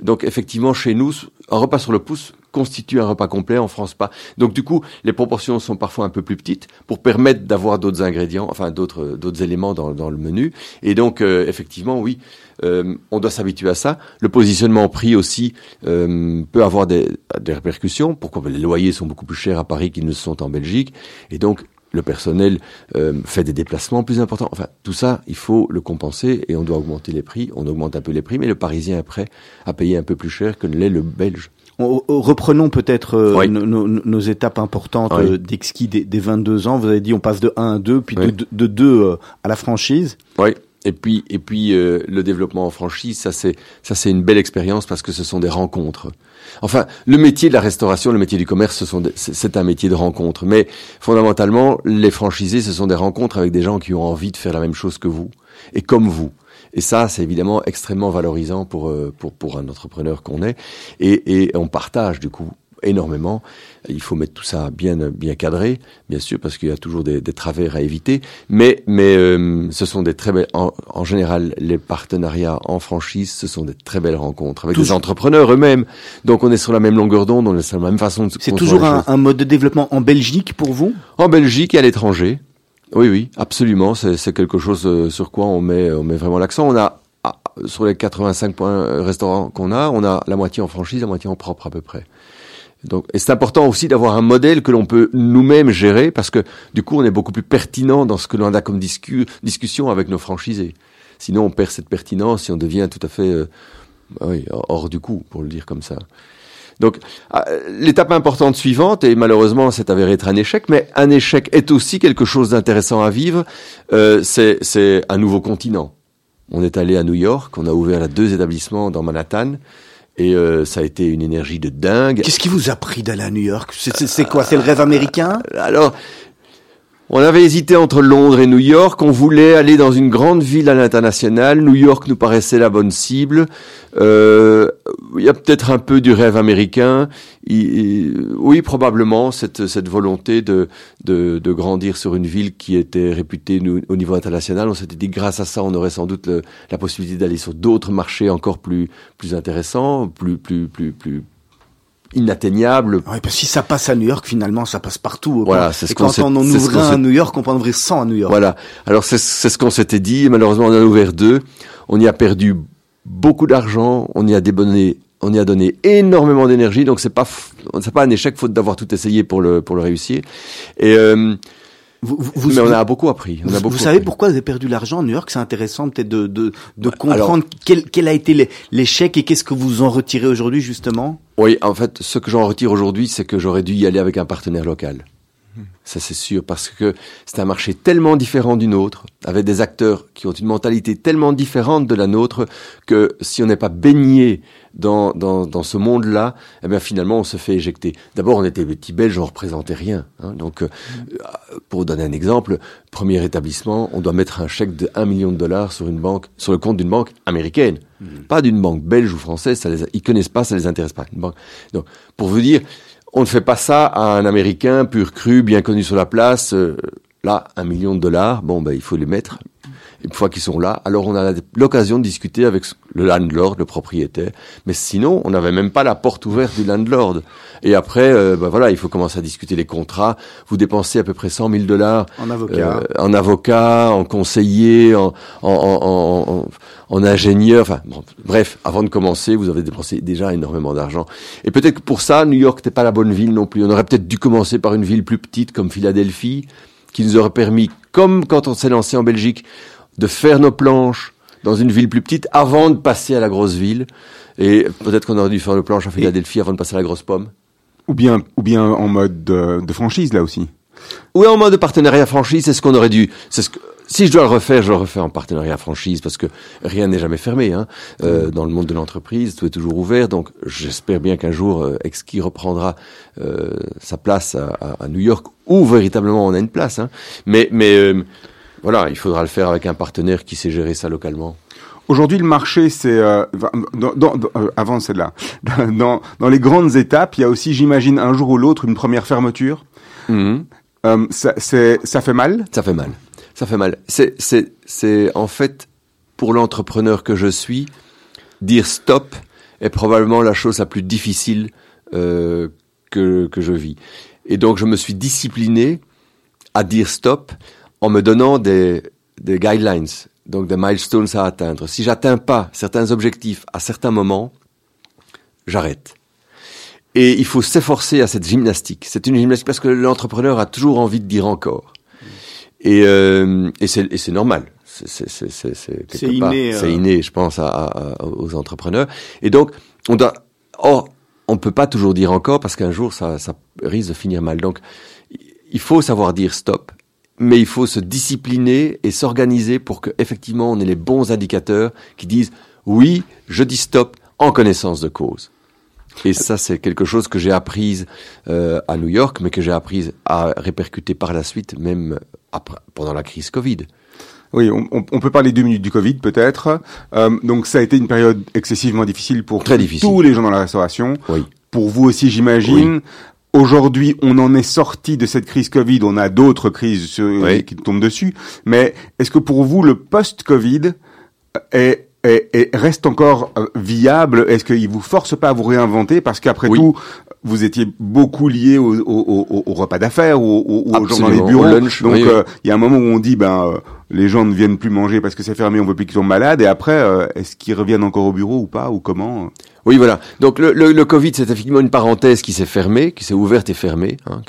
Donc effectivement, chez nous, un repas sur le pouce constitue un repas complet, en France pas. Donc du coup, les proportions sont parfois un peu plus petites pour permettre d'avoir d'autres ingrédients, enfin d'autres d'autres éléments dans, dans le menu. Et donc euh, effectivement, oui, euh, on doit s'habituer à ça. Le positionnement prix aussi euh, peut avoir des, des répercussions. Pourquoi? Les loyers sont beaucoup plus chers à Paris qu'ils ne sont en Belgique, et donc le personnel euh, fait des déplacements plus importants. Enfin, tout ça, il faut le compenser et on doit augmenter les prix. On augmente un peu les prix, mais le Parisien est prêt à payer un peu plus cher que ne l'est le Belge. On, on, reprenons peut-être euh, Oui. nos, étapes importantes Oui. euh, d'exquis des, des 22 ans. Vous avez dit on passe de 1 à 2, puis Oui. de, de 2 euh, à la franchise. Oui. Et puis, et puis euh, le développement en franchise, ça c'est ça c'est une belle expérience parce que ce sont des rencontres. Enfin, le métier de la restauration, le métier du commerce, c'est un métier de rencontre. Mais fondamentalement, les franchisés, ce sont des rencontres avec des gens qui ont envie de faire la même chose que vous et comme vous. Et ça, c'est évidemment extrêmement valorisant pour euh, pour pour un entrepreneur qu'on est. Et, et on partage du coup énormément. Il faut mettre tout ça bien bien cadré, bien sûr, parce qu'il y a toujours des, des travers à éviter. Mais mais euh, ce sont des très belles. En, en général, les partenariats en franchise, ce sont des très belles rencontres avec des entrepreneurs eux-mêmes. Donc on est sur la même longueur d'onde, on est sur la même façon de. C'est toujours les un, mode de développement en Belgique pour vous? En Belgique et à l'étranger. Oui, oui, absolument. C'est c'est quelque chose euh, sur quoi on met, on met vraiment l'accent. On a, ah, sur les 85 points euh, restaurants qu'on a, on a la moitié en franchise, la moitié en propre à peu près. Donc, et c'est important aussi d'avoir un modèle que l'on peut nous-mêmes gérer parce que du coup, on est beaucoup plus pertinent dans ce que l'on a comme discu- discussion avec nos franchisés. Sinon, on perd cette pertinence et on devient tout à fait euh, bah oui, hors du coup, pour le dire comme ça. Donc, ah, l'étape importante suivante, et malheureusement c'est avéré être un échec, mais un échec est aussi quelque chose d'intéressant à vivre, euh, c'est un nouveau continent. On est allé à New York, on a ouvert deux établissements dans Manhattan, et euh, ça a été une énergie de dingue. Qu'est-ce qui vous a pris d'aller à New York? C'est- quoi? C'est le rêve américain? Alors, on avait hésité entre Londres et New York. On voulait aller dans une grande ville à l'international. New York nous paraissait la bonne cible. Euh, Il y a peut-être un peu du rêve américain. Oui, probablement cette, cette volonté de, de, de grandir sur une ville qui était réputée au niveau international. On s'était dit grâce à ça, on aurait sans doute la possibilité d'aller sur d'autres marchés encore plus plus intéressants, plus plus plus plus inatteignables, Ouais, parce que si ça passe à New York, finalement, ça passe partout. Voilà, c'est ce et qu'on quand on en ouvre un à New York, on peut en ouvrir 100 à New York. Voilà. Alors c'est ce qu'on s'était dit. Malheureusement, on en a ouvert deux. On y a perdu beaucoup d'argent. On y a débonné. On y a donné énormément d'énergie. Donc c'est pas c'est pas un échec faute d'avoir tout essayé pour le pour le réussir. Et euh, Vous, vous- vous- mais on a beaucoup appris. On a Vous, beaucoup vous savez appris. pourquoi vous avez perdu l'argent à New York? C'est intéressant peut-être de, de, de Ouais, comprendre quel, quel a été l'é- l'échec et qu'est-ce que vous en retirez aujourd'hui justement? Oui, en fait, ce que j'en retire aujourd'hui, c'est que j'aurais dû y aller avec un partenaire local. Ça, c'est sûr, parce que c'est un marché tellement différent du nôtre, avec des acteurs qui ont une mentalité tellement différente de la nôtre, que si on n'est pas baigné dans, dans, dans ce monde-là, eh bien, finalement, on se fait éjecter. D'abord, on était petits Belges, on représentait rien. hein. donc, euh, pour donner un exemple, premier établissement, on doit mettre un chèque de 1 million de dollars sur une banque, sur le compte d'une banque américaine. Pas d'une banque belge ou française, ça les, ils connaissent pas, ça les intéresse pas. Une banque. Donc, pour vous dire, on ne fait pas ça à un Américain pur cru, bien connu sur la place. euh, là, un million de dollars, bon, ben, il faut les mettre. Une fois qu'ils sont là, alors on a l'occasion de discuter avec le landlord, le propriétaire. Mais sinon, on n'avait même pas la porte ouverte du landlord. Et après, euh, ben voilà, il faut commencer à discuter les contrats. Vous dépensez à peu près 100 000 dollars En avocat. euh, en avocat, en conseiller, en, en, en, en, en ingénieur. Enfin, bon, bref, avant de commencer, vous avez dépensé déjà énormément d'argent. Et peut-être que pour ça, New York n'était pas la bonne ville non plus. On aurait peut-être dû commencer par une ville plus petite comme Philadelphie, qui nous aurait permis, comme quand on s'est lancé en Belgique, de faire nos planches dans une ville plus petite avant de passer à la grosse ville. Et peut-être qu'on aurait dû faire nos planches à Philadelphie avant de passer à la grosse pomme. Ou bien, ou bien en mode de, de franchise là aussi. Oui, en mode partenariat franchise, c'est ce qu'on aurait dû. C'est ce que, si je dois le refaire, je le refais en partenariat franchise parce que rien n'est jamais fermé. Hein. Euh, dans le monde de l'entreprise, tout est toujours ouvert. Donc, j'espère bien qu'un jour, euh, Exki reprendra euh, sa place à, à- à New York où véritablement on a une place. Hein. Mais, mais euh, voilà, il faudra le faire avec un partenaire qui sait gérer ça localement. Aujourd'hui, le marché, c'est euh, dans, dans, euh, avant celle-là, dans, dans les grandes étapes, il y a aussi, j'imagine, un jour ou l'autre, une première fermeture. Mhm. Euh, ça, ça fait mal? Ça fait mal. Ça fait mal. C'est en fait pour l'entrepreneur que je suis, dire stop est probablement la chose la plus difficile euh, que que je vis. Et donc je me suis discipliné à dire stop en me donnant des des guidelines, donc des milestones à atteindre. Si j'atteins pas certains objectifs à certains moments, j'arrête. Et il faut s'efforcer à cette gymnastique. C'est une gymnastique parce que l'entrepreneur a toujours envie de dire encore. Et, euh, et c'est normal. C'est c'est c'est inné, euh. C'est inné, je pense, à, à- aux entrepreneurs. Et donc, on doit. Or, on peut pas toujours dire encore parce qu'un jour, ça, ça risque de finir mal. Donc, il faut savoir dire stop, mais il faut se discipliner et s'organiser pour que effectivement on ait les bons indicateurs qui disent oui, je dis stop en connaissance de cause. Et ça, c'est quelque chose que j'ai appris euh, à New York, mais que j'ai appris à répercuter par la suite, même après, pendant la crise Covid. Oui, on, peut parler deux minutes du Covid peut-être. Euh, donc ça a été une période excessivement difficile pour Très difficile. tous les gens dans la restauration. Oui. Pour vous aussi, j'imagine. Aujourd'hui, on en est sorti de cette crise Covid. On a d'autres crises Oui. qui tombent dessus. Mais est-ce que pour vous, le post-Covid est, est- est- reste encore euh, viable? Est-ce qu'il vous force pas à vous réinventer? Parce qu'après Oui. tout, vous étiez beaucoup lié au, au, au- au repas d'affaires ou, au- ou aux gens dans les bureaux. au lunch, Donc, oui. euh, il y a un moment où on dit, ben, euh, les gens ne viennent plus manger parce que c'est fermé, on veut plus qu'ils tombent malades. Et après, euh, est-ce qu'ils reviennent encore au bureau ou pas ou comment Oui, voilà. Donc le, le, le Covid, c'est effectivement une parenthèse qui s'est fermée, qui s'est ouverte et fermée, hein,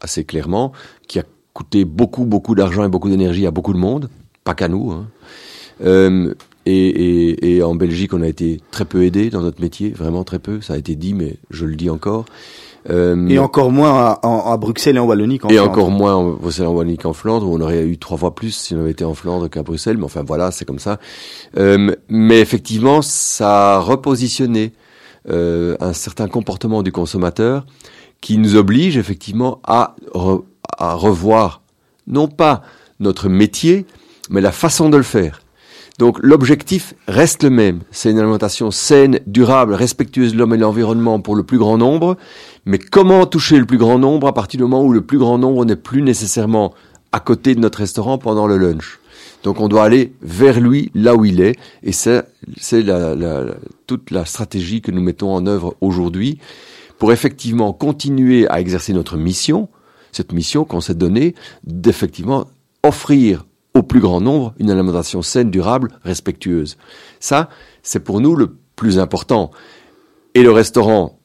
assez clairement, qui a coûté beaucoup, beaucoup d'argent et beaucoup d'énergie à beaucoup de monde, pas qu'à nous. Hein. Euh, et, et, et en Belgique, on a été très peu aidé dans notre métier, vraiment très peu. Ça a été dit, mais je le dis encore. Euh, Et encore moins à, Bruxelles et en Wallonie qu'en et France. encore moins en Bruxelles en Wallonie qu'en Flandre, où on aurait eu trois fois plus si on avait été en Flandre qu'à Bruxelles. Mais enfin voilà, c'est comme ça. Euh, mais effectivement, ça a repositionné euh, un certain comportement du consommateur qui nous oblige effectivement à, re- à revoir non pas notre métier, mais la façon de le faire. Donc l'objectif reste le même, c'est une alimentation saine, durable, respectueuse de l'homme et de l'environnement pour le plus grand nombre, mais comment toucher le plus grand nombre à partir du moment où le plus grand nombre n'est plus nécessairement à côté de notre restaurant pendant le lunch? Donc on doit aller vers lui, là où il est, et c'est la- toute la stratégie que nous mettons en œuvre aujourd'hui pour effectivement continuer à exercer notre mission, cette mission qu'on s'est donnée d'effectivement offrir au plus grand nombre une alimentation saine, durable, respectueuse. Ça, c'est pour nous le plus important. Et le restaurant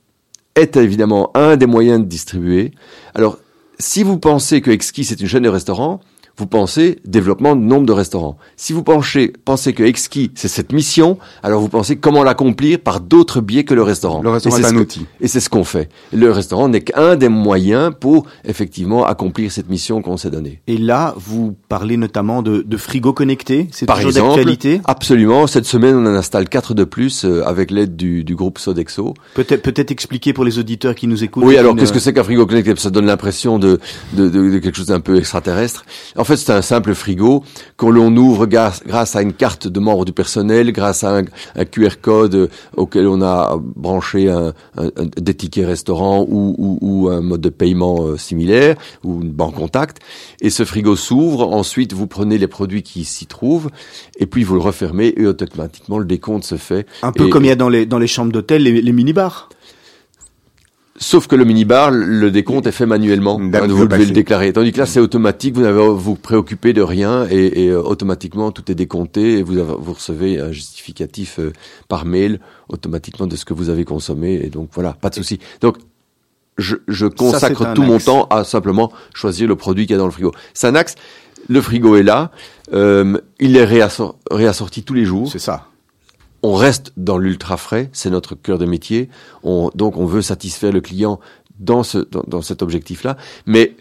est évidemment un des moyens de distribuer. Alors, si vous pensez que Exquis c'est une chaîne de restaurants, vous pensez développement de nombre de restaurants. Si vous pensez, pensez que Exquis c'est cette mission, alors vous pensez comment l'accomplir par d'autres biais que le restaurant. Le restaurant est c'est un que- outil. Et c'est ce qu'on fait. Le restaurant n'est qu'un des moyens pour effectivement accomplir cette mission qu'on s'est donnée. Et là, vous parlez notamment de, de frigo connecté. C'est toujours d'actualité. absolument. Cette semaine, on en installe quatre de plus euh, avec l'aide du, du groupe Sodexo. Peut-être peut-être expliquer pour les auditeurs qui nous écoutent. Oui, alors qu'est-ce que c'est qu'un frigo connecté? Ça donne l'impression de, de, de, de quelque chose d'un peu extraterrestre. En fait, c'est un simple frigo qu'on l'on ouvre grâce, grâce à une carte de membre du personnel, grâce à un, un QR code euh, auquel on a branché un, un- un- des tickets restaurants ou, ou- ou un mode de paiement euh, similaire ou une banque contact. Et ce frigo s'ouvre. Ensuite, vous prenez les produits qui s'y trouvent et puis vous le refermez et automatiquement le décompte se fait. Un peu Et- comme il y a dans les, dans les chambres d'hôtel, les, les minibars. Sauf que le minibar, le décompte est fait manuellement. Hein, vous devez le déclarer. Tandis que là, c'est automatique. Vous n'avez vous préoccuper de rien et, et, euh, automatiquement tout est décompté et vous, avez- vous recevez un justificatif euh, par mail automatiquement de ce que vous avez consommé et donc voilà, pas de souci. Donc je, je consacre tout mon axe. temps à simplement choisir le produit qu'il y a dans le frigo. C'est un axe. Le frigo est là. Euh, il est réassor- réassorti tous les jours C'est ça. On reste dans l'ultra frais, c'est notre cœur de métier. On, donc on veut satisfaire le client dans, dans cet objectif-là. Mais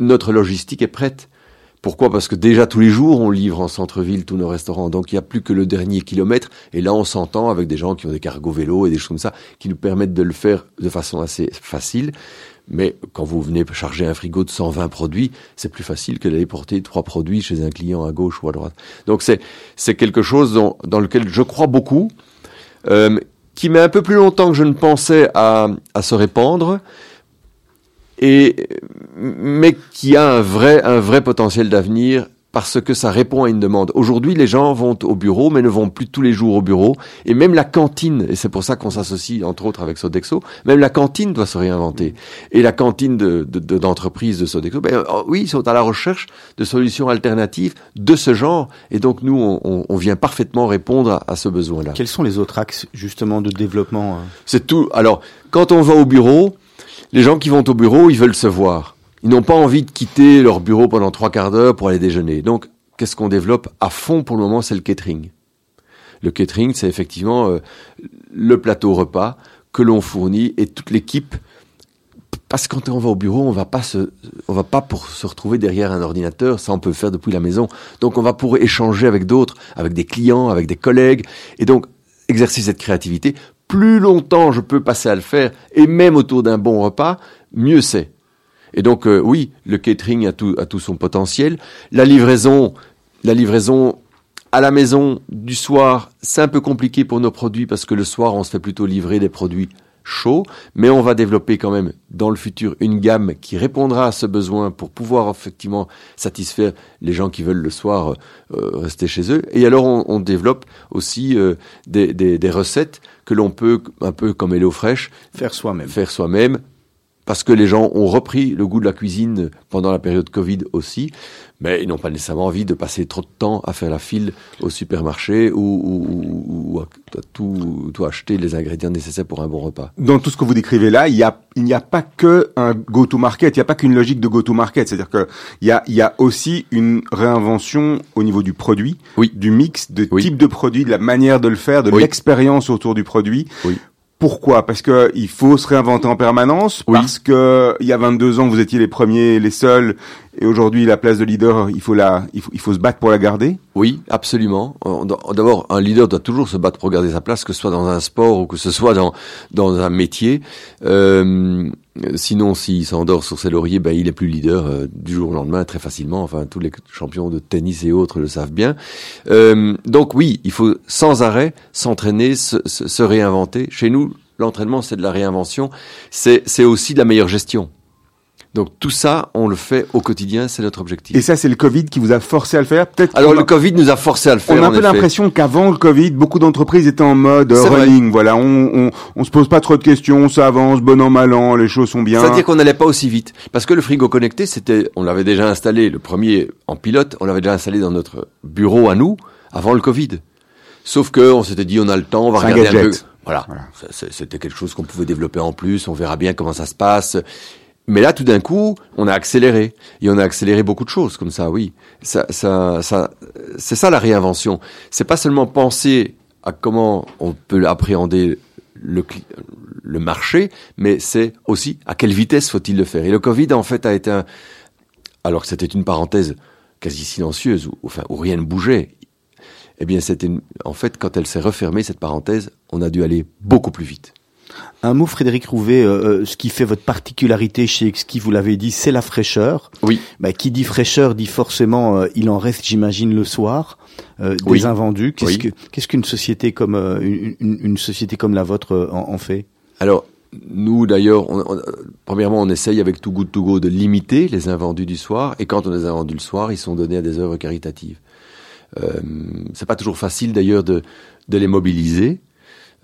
notre logistique est prête. Pourquoi? Parce que déjà tous les jours, on livre en centre-ville tous nos restaurants. Donc il n'y a plus que le dernier kilomètre. Et là, on s'entend avec des gens qui ont des cargos vélos et des choses comme ça, qui nous permettent de le faire de façon assez facile. Mais quand vous venez charger un frigo de 120 produits, c'est plus facile que d'aller porter trois produits chez un client à gauche ou à droite. Donc c'est quelque chose dans, lequel je crois beaucoup, euh, qui met un peu plus longtemps que je ne pensais à, se répandre, et mais qui a un vrai potentiel d'avenir parce que ça répond à une demande. Aujourd'hui, les gens vont au bureau, mais ne vont plus tous les jours au bureau. Et même la cantine, et c'est pour ça qu'on s'associe entre autres avec Sodexo, même la cantine doit se réinventer. Et la cantine de, de, de- d'entreprise de Sodexo, ben, oh, oui, ils sont à la recherche de solutions alternatives de ce genre. Et donc nous, on, on- on vient parfaitement répondre à, à ce besoin-là. Quels sont les autres axes justement de développement euh C'est tout. Alors, quand on va au bureau, les gens qui vont au bureau, ils veulent se voir. Ils n'ont pas envie de quitter leur bureau pendant trois quarts d'heure pour aller déjeuner. Donc, qu'est-ce qu'on développe à fond pour le moment C'est le catering. Le catering, c'est effectivement euh, le plateau repas que l'on fournit et toute l'équipe. Parce que quand on va au bureau, on va pas se, on va pas pour se retrouver derrière un ordinateur. Ça, on peut le faire depuis la maison. Donc, on va pour échanger avec d'autres, avec des clients, avec des collègues, et donc exercer cette créativité. Plus longtemps je peux passer à le faire, et même autour d'un bon repas, mieux c'est. Et donc, euh, oui, le catering a tout, a tout son potentiel. La livraison, la livraison à la maison du soir, c'est un peu compliqué pour nos produits parce que le soir, on se fait plutôt livrer des produits chauds, mais on va développer quand même dans le futur une gamme qui répondra à ce besoin pour pouvoir effectivement satisfaire les gens qui veulent le soir euh, rester chez eux. Et alors on, on développe aussi euh, des, des, des recettes que l'on peut, un peu comme Hello Fresh, Faire soi-même. faire soi-même parce que les gens ont repris le goût de la cuisine pendant la période Covid aussi, mais ils n'ont pas nécessairement envie de passer trop de temps à faire la file au supermarché ou, ou, ou- ou à tout, tout acheter les ingrédients nécessaires pour un bon repas. Dans tout ce que vous décrivez là, il y a, il n'y a pas que un go-to-market, il n'y a pas qu'une logique de go-to-market, c'est-à-dire que il y a, il y a aussi une réinvention au niveau du produit, Oui. du mix, de Oui. type de produit, de la manière de le faire, de Oui. l'expérience autour du produit. Pourquoi? Parce que il faut se réinventer en permanence. Oui. Parce que il y a 22 ans, vous étiez les premiers, les seuls, et aujourd'hui la place de leader, il faut la, il faut, il faut se battre pour la garder. Oui, absolument. Doit- D'abord, un leader doit toujours se battre pour garder sa place, que ce soit dans un sport ou que ce soit dans dans un métier. Euh, sinon, s'il s'endort sur ses lauriers, ben il est plus leader euh, du jour au lendemain très facilement. Enfin, tous les champions de tennis et autres le savent bien. Euh, donc oui, il faut sans arrêt s'entraîner, se, se- se réinventer. Chez nous, l'entraînement c'est de la réinvention. C'est aussi de la meilleure gestion. Donc tout ça, on le fait au quotidien, c'est notre objectif. Et ça, c'est le Covid qui vous a forcé à le faire. Peut-être. Alors le Covid nous a forcé à le faire. On a un peu l'impression qu'avant le Covid, beaucoup d'entreprises étaient en mode vrai. running. Voilà, on, on, on se pose pas trop de questions, ça avance, bon an mal an, les choses sont bien. C'est-à-dire qu'on n'allait pas aussi vite. Parce que le frigo connecté, c'était, on l'avait déjà installé, le premier en pilote, on l'avait déjà installé dans notre bureau à nous, avant le Covid. Sauf que on s'était dit, on a le temps, on va un regarder un, peu. Voilà. Voilà. C'était quelque chose qu'on pouvait développer en plus, on verra bien comment ça se passe. Mais là, tout d'un coup, on a accéléré. Et on a accéléré beaucoup de choses comme ça, oui. Ça, ça, ça, c'est ça la réinvention. C'est pas seulement penser à comment on peut appréhender le, le marché, mais c'est aussi à quelle vitesse faut-il le faire. Et le Covid, en fait, a été un, alors que c'était une parenthèse quasi silencieuse, où, enfin, où rien ne bougeait. Eh bien, c'était en fait, quand elle s'est refermée, cette parenthèse, on a dû aller beaucoup plus vite. Un mot, Frédéric Rouvet, euh, euh, ce qui fait votre particularité chez Exki, vous l'avez dit, c'est la fraîcheur. Oui. Bah, qui dit fraîcheur dit forcément, euh, il en reste, j'imagine, le soir, euh, des invendus. Qu'est-ce Oui. que qu'est-ce qu'une société comme une, une- une société comme la vôtre en, en fait? Alors, nous d'ailleurs, on- on- premièrement, on essaye avec Too Good To Go de limiter les invendus du soir, et quand on les a vendus le soir, ils sont donnés à des œuvres caritatives. Euh, c'est pas toujours facile d'ailleurs de, de les mobiliser.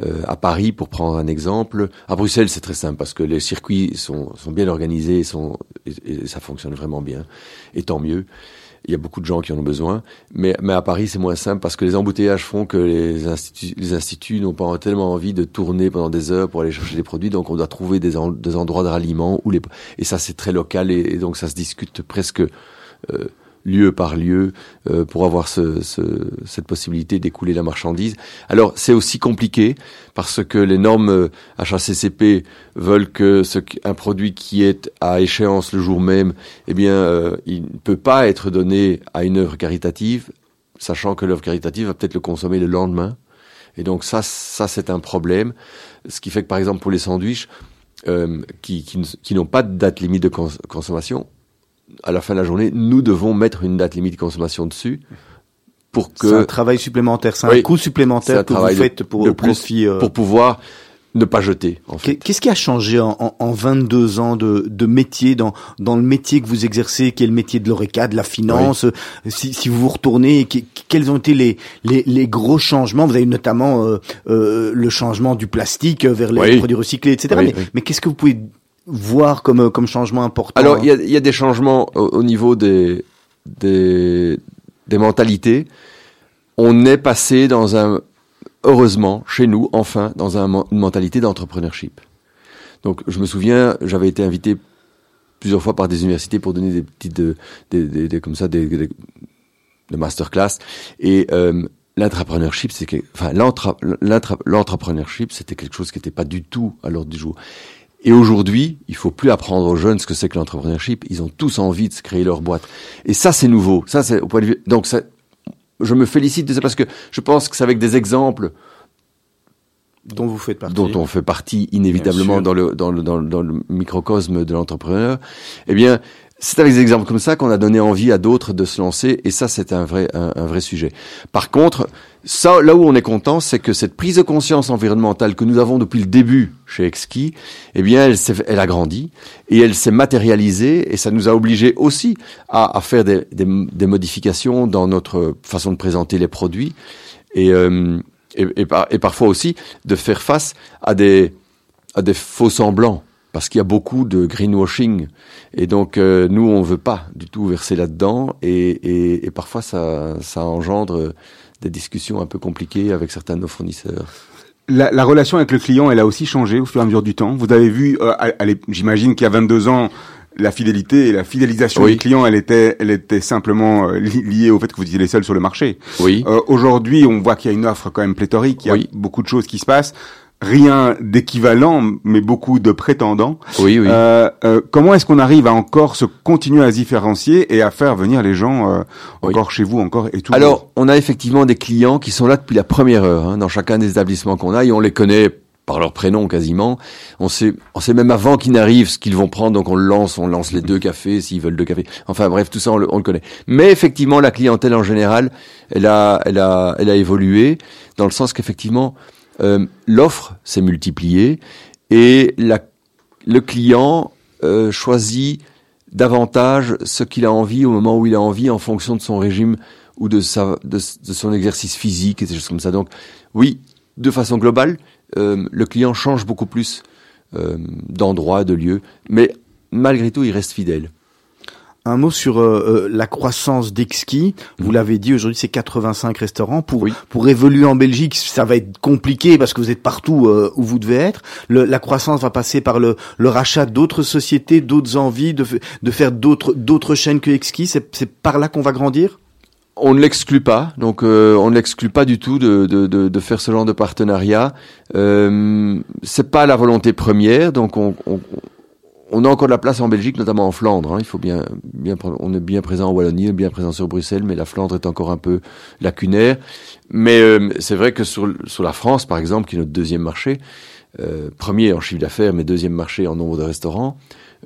Euh, à Paris, pour prendre un exemple, à Bruxelles, c'est très simple parce que les circuits sont, sont bien organisés sont, et, ça fonctionne vraiment bien. Et tant mieux. Il y a beaucoup de gens qui en ont besoin. Mais, mais à Paris, c'est moins simple parce que les embouteillages font que les instituts, les instituts n'ont pas tellement envie de tourner pendant des heures pour aller chercher des produits. Donc, on doit trouver des, des endroits de ralliement où les, et ça, c'est très local et, et donc ça se discute presque, euh, lieu par lieu euh, pour avoir ce, ce, cette possibilité d'écouler la marchandise. Alors c'est aussi compliqué parce que les normes euh, HACCP veulent que ce, un produit qui est à échéance le jour même, eh bien, euh, il ne peut pas être donné à une œuvre caritative, sachant que l'œuvre caritative va peut-être le consommer le lendemain. Et donc ça, ça c'est un problème. Ce qui fait que par exemple pour les sandwichs euh, qui, qui, n'ont pas de date limite de cons- consommation, à la fin de la journée, nous devons mettre une date limite de consommation dessus pour C'est un que travail supplémentaire, c'est un coût supplémentaire que vous faites pour plus profit. euh, pour pouvoir ne pas jeter. En fait. Qu'est-ce qui a changé en, en, en 22 ans de, de métier dans, dans le métier que vous exercez, qui est le métier de l'ORECA, de la finance euh, si, si vous vous retournez, quels ont été les, les, les gros changements? Vous avez notamment euh, euh, le changement du plastique vers les Oui. produits recyclés, etc. Oui, mais oui. mais qu'est-ce que vous pouvez voir comme, euh, comme changement important Alors, il y a, il y a des changements au, au niveau des, des, des mentalités. On est passé dans un, heureusement, chez nous, enfin, dans un, une mentalité d'entrepreneurship. Donc, je me souviens, j'avais été invité plusieurs fois par des universités pour donner des petites, euh, des, des, des- comme ça, des, des, de masterclass. Et euh, l'entrepreneurship, c'est que, enfin, l'entrepreneurship, c'était quelque chose qui n'était pas du tout à l'ordre du jour. Et aujourd'hui, il faut plus apprendre aux jeunes ce que c'est que l'entrepreneurship. Ils ont tous envie de se créer leur boîte. Et ça, c'est nouveau. Ça, c'est au point de vue. Donc, ça, je me félicite de ça parce que je pense que c'est avec des exemples dont vous faites partie dont on fait partie inévitablement dans le, dans, le, dans, le, dans le microcosme de l'entrepreneur, eh bien, c'est avec des exemples comme ça qu'on a donné envie à d'autres de se lancer, et ça, c'est un vrai, un, un vrai sujet. Par contre, ça, là où on est content, c'est que cette prise de conscience environnementale que nous avons depuis le début chez Exki, eh bien, elle, elle a grandi et elle s'est matérialisée, et ça nous a obligés aussi à, à faire des, des, des modifications dans notre façon de présenter les produits, et, euh, et, et, par- et parfois aussi de faire face à des, à des faux semblants, parce qu'il y a beaucoup de greenwashing. Et donc, euh, nous, on veut pas du tout verser là-dedans, et, et, et parfois, ça, ça engendre des discussions un peu compliquées avec certains de nos fournisseurs. La, la relation avec le client, elle a aussi changé au fur et à mesure du temps. Vous avez vu, euh, j'imagine qu'il y a 22 ans, la fidélité et la fidélisation Oui. des clients, elle était, elle était simplement euh, li- liée au fait que vous étiez les seuls sur le marché. Oui. Euh, Aujourd'hui, on voit qu'il y a une offre quand même pléthorique, il y a Oui. beaucoup de choses qui se passent. Rien d'équivalent, mais beaucoup de prétendants. Oui, oui. Euh, euh, comment est-ce qu'on arrive à encore se continuer à se différencier et à faire venir les gens euh, Oui. encore chez vous, encore et tout Alors, on a effectivement des clients qui sont là depuis la première heure, hein, dans chacun des établissements qu'on a, et on les connaît par leur prénom quasiment. On sait, on sait même avant qu'ils n'arrivent ce qu'ils vont prendre, donc on le lance, on lance les deux cafés s'ils veulent deux cafés. Enfin bref, tout ça on le, on le connaît. Mais effectivement, la clientèle en général, elle a, elle a, elle a évolué dans le sens qu'effectivement euh, l'offre s'est multipliée et le client euh, choisit davantage ce qu'il a envie au moment où il a envie en fonction de son régime ou de, son exercice physique et des choses comme ça. Donc oui, de façon globale, euh, le client change beaucoup plus d'endroits, de lieux, mais malgré tout, il reste fidèle. Un mot sur euh, euh, la croissance d'Exki. Vous l'avez dit, aujourd'hui c'est 85 restaurants. Pour Oui. pour évoluer en Belgique, ça va être compliqué parce que vous êtes partout euh, où vous devez être. Le- la croissance va passer par le, le rachat d'autres sociétés, d'autres envies de, de faire d'autres d'autres chaînes que Exki. C'est c'est par là qu'on va grandir? On ne l'exclut pas, donc euh, on ne l'exclut pas du tout de, de, de, de faire ce genre de partenariat. Euh, c'est pas la volonté première, donc on, on, on a encore de la place en Belgique, notamment en Flandre. hein. Il faut bien, bien, prendre- on est bien présent en Wallonie, on est bien présent sur Bruxelles, mais la Flandre est encore un peu lacunaire. Mais euh, c'est vrai que sur, sur la France, par exemple, qui est notre deuxième marché, euh, premier en chiffre d'affaires, mais deuxième marché en nombre de restaurants,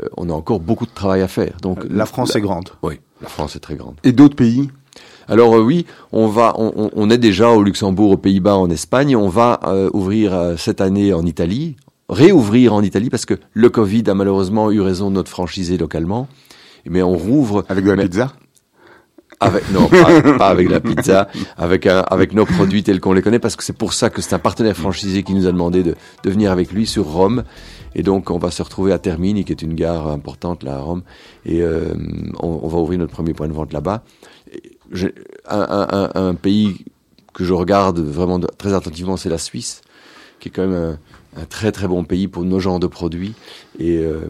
euh, on a encore beaucoup de travail à faire. Donc La France est grande. Oui, la France est très grande. Et d'autres pays? Alors euh, oui, on va, on, on- on est déjà au Luxembourg, aux Pays-Bas, en Espagne. On va euh, ouvrir euh, cette année en Italie, réouvrir en Italie parce que le Covid a malheureusement eu raison de notre franchisé localement. Mais on rouvre Avec de la mais- pizza? Avec non pas, pas avec la pizza, avec un, avec nos produits tels qu'on les connaît parce que c'est pour ça que c'est un partenaire franchisé qui nous a demandé de, de venir avec lui sur Rome. Et donc on va se retrouver à Termini, qui est une gare importante là à Rome, et euh, on, on va ouvrir notre premier point de vente là-bas. Un, un, un, un pays que je regarde vraiment de- très attentivement, c'est la Suisse, qui est quand même un, un très très bon pays pour nos genres de produits. Et euh,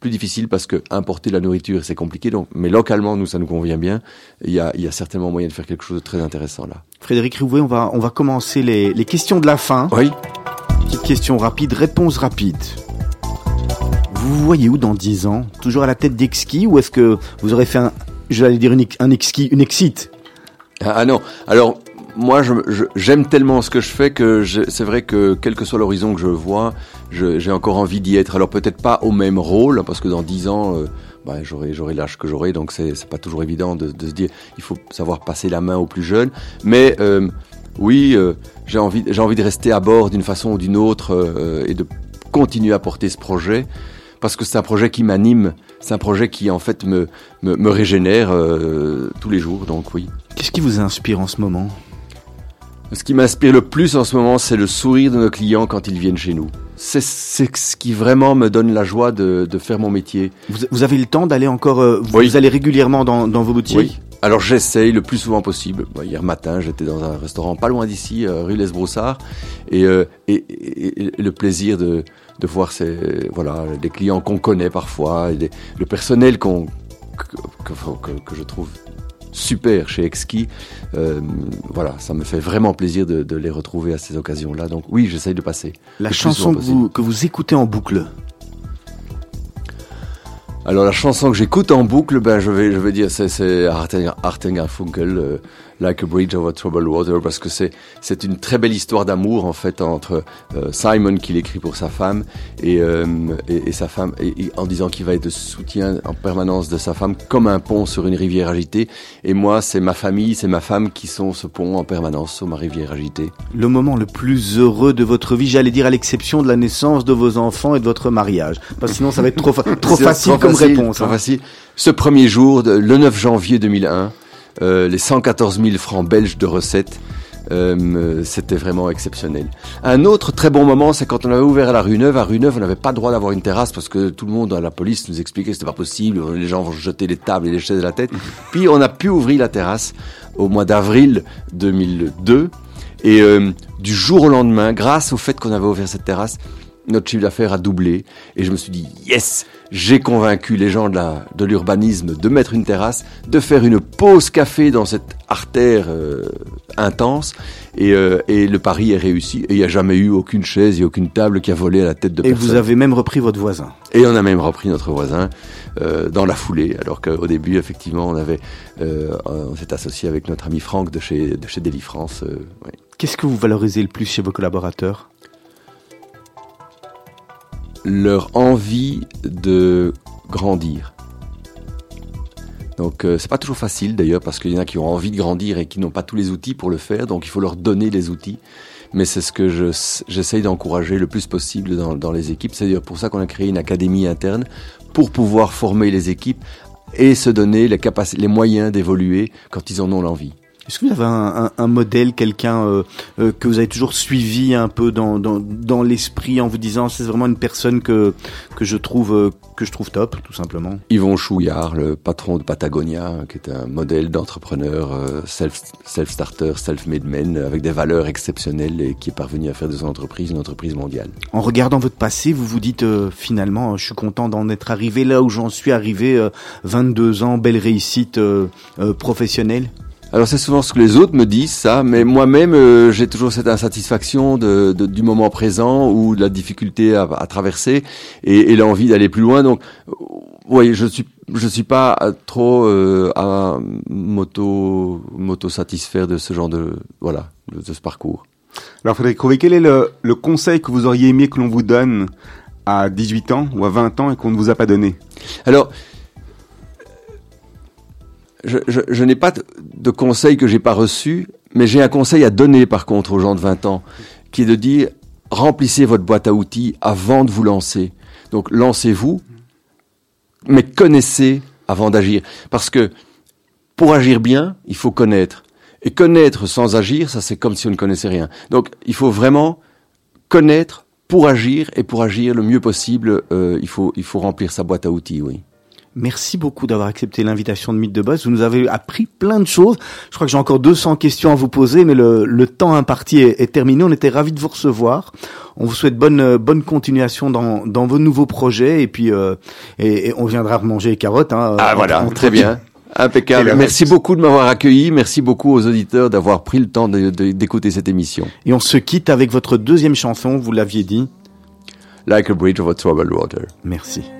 plus difficile parce que importer la nourriture c'est compliqué. Donc mais localement nous ça nous convient bien. Il y a, il y a certainement moyen de faire quelque chose de très intéressant là. Frédéric Rouvet, on va, on va commencer les, les questions de la fin. oui. Petite question rapide, réponse rapide. Vous vous voyez où dans 10 ans? Toujours à la tête d'Exki ou est-ce que vous aurez fait un, j'allais dire une, un Exki, une exit? Ah, ah non. Alors moi je- je- j'aime tellement ce que je fais que je- c'est vrai que quel que soit l'horizon que je vois je- j'ai encore envie d'y être. Alors peut-être pas au même rôle parce que dans 10 ans euh, bah, j'aurai j'aurai l'âge que j'aurai donc c'est pas toujours évident de, de se dire il faut savoir passer la main aux plus jeunes. Mais euh, oui euh, j'ai envie j'ai envie de rester à bord d'une façon ou d'une autre euh, et de continuer à porter ce projet parce que c'est un projet qui m'anime c'est un projet qui en fait me me, me régénère euh, tous les jours donc oui. Qu'est-ce qui vous inspire en ce moment? Ce qui m'inspire le plus en ce moment, c'est le sourire de nos clients quand ils viennent chez nous. C'est ce qui vraiment me donne la joie de, de faire mon métier. vous, vous avez le temps d'aller encore, euh, vous, Oui. vous allez régulièrement dans, dans vos boutiques? Oui. Alors j'essaye le plus souvent possible. Bon, hier matin, j'étais dans un restaurant pas loin d'ici, euh, rue Les Broussards, et, euh, et, et- et le plaisir de, de voir ces, voilà, des clients qu'on connaît parfois, et des- le personnel qu'on que- que- que je trouve super chez Exki. Euh, voilà, ça me fait vraiment plaisir de, de les retrouver à ces occasions-là. Donc oui, j'essaye de passer. La chanson que vous, que vous écoutez en boucle Alors la chanson que j'écoute en boucle, ben je vais je vais dire c'est Hartinger Funkel, euh, Like a Bridge over Troubled Water, parce que c'est c'est une très belle histoire d'amour en fait entre euh, Simon qui l'écrit pour sa femme et euh, et, et sa femme et, et en disant qu'il va être de soutien en permanence de sa femme comme un pont sur une rivière agitée. Et moi c'est ma famille, c'est ma femme qui sont ce pont en permanence sur ma rivière agitée. Le moment le plus heureux de votre vie, j'allais dire à l'exception de la naissance de vos enfants et de votre mariage. Parce que sinon ça va être trop, fa- trop C'est facile trop comme facile, réponse. trop hein. facile. Ce premier jour, le 9 janvier 2001, euh, les 114 000 francs belges de recettes, euh, c'était vraiment exceptionnel. Un autre très bon moment, c'est quand on avait ouvert à la rue Neuve. À rue Neuve, on n'avait pas le droit d'avoir une terrasse parce que tout le monde, à la police, nous expliquait que c'était pas possible. Les gens vont jeter les tables et les chaises à la tête. Puis on a pu ouvrir la terrasse au mois d'avril 2002. Et euh, du jour au lendemain, grâce au fait qu'on avait ouvert cette terrasse, notre chiffre d'affaires a doublé. Et je me suis dit, yes, j'ai convaincu les gens de la- de l'urbanisme de mettre une terrasse, de faire une pause café dans cette artère euh, intense. Et, euh, et le pari est réussi. Et il n'y a jamais eu aucune chaise et aucune table qui a volé à la tête de Et personne. vous avez même repris votre voisin. Et on a même repris notre voisin euh, dans la foulée, alors qu'au début, effectivement, on avait, euh, on s'est associé avec notre ami Franck de chez de chez Deli France. euh, ouais. Qu'est-ce que vous valorisez le plus chez vos collaborateurs? Leur envie de grandir. Donc euh, c'est pas toujours facile d'ailleurs parce qu'il y en a qui ont envie de grandir et qui n'ont pas tous les outils pour le faire, donc il faut leur donner les outils. Mais c'est ce que je j'essaye d'encourager le plus possible dans, dans les équipes. C'est d'ailleurs pour ça qu'on a créé une académie interne pour pouvoir former les équipes et se donner les, les moyens d'évoluer quand ils en ont l'envie. Est-ce que vous avez un, un- un modèle, quelqu'un euh, euh, que vous avez toujours suivi un peu dans, dans, dans l'esprit en vous disant c'est vraiment une personne que, que, je trouve, euh, que je trouve top, tout simplement? Yvon Chouillard, le patron de Patagonia, qui est un modèle d'entrepreneur euh, self, self-starter, self-made man, avec des valeurs exceptionnelles et qui est parvenu à faire de son entreprise une entreprise mondiale. En regardant votre passé, vous vous dites finalement, je suis content d'en être arrivé là où j'en suis arrivé, euh, 22 ans, belle réussite professionnelle Alors c'est souvent ce que les autres me disent, ça, mais moi-même euh, j'ai toujours cette insatisfaction de, de- du moment présent ou de la difficulté à, à traverser et, et l'envie d'aller plus loin. Donc, euh, oui, je suis je suis pas euh, trop euh, à m'auto m'auto satisfaire de ce genre de voilà de, de ce parcours. Alors Frédéric Rouvet, quel est le, le conseil que vous auriez aimé que l'on vous donne à 18 ans ou à 20 ans et qu'on ne vous a pas donné? Alors, je, je, je n'ai pas de, de conseil que j'ai pas reçu, mais j'ai un conseil à donner par contre aux gens de 20 ans, qui est de dire remplissez votre boîte à outils avant de vous lancer. Donc lancez-vous, mais connaissez avant d'agir. Parce que pour agir bien, il faut connaître. Et connaître sans agir, ça c'est comme si on ne connaissait rien. Donc il faut vraiment connaître pour agir et pour agir le mieux possible, euh, il faut il faut remplir sa boîte à outils, oui. Merci beaucoup d'avoir accepté l'invitation de Mythe de Boss. Vous nous avez appris plein de choses. Je crois que j'ai encore 200 questions à vous poser, mais le, le temps imparti est, est, terminé. On était ravis de vous recevoir. On vous souhaite bonne bonne continuation dans, dans vos nouveaux projets et puis euh, et, et, on viendra remanger les carottes. Hein, ah voilà, très bien. Impeccable. Merci beaucoup de m'avoir accueilli. Merci beaucoup aux auditeurs d'avoir pris le temps d'écouter cette émission. Et on se quitte avec votre deuxième chanson, vous l'aviez dit. Like a Bridge over Troubled Water. Merci.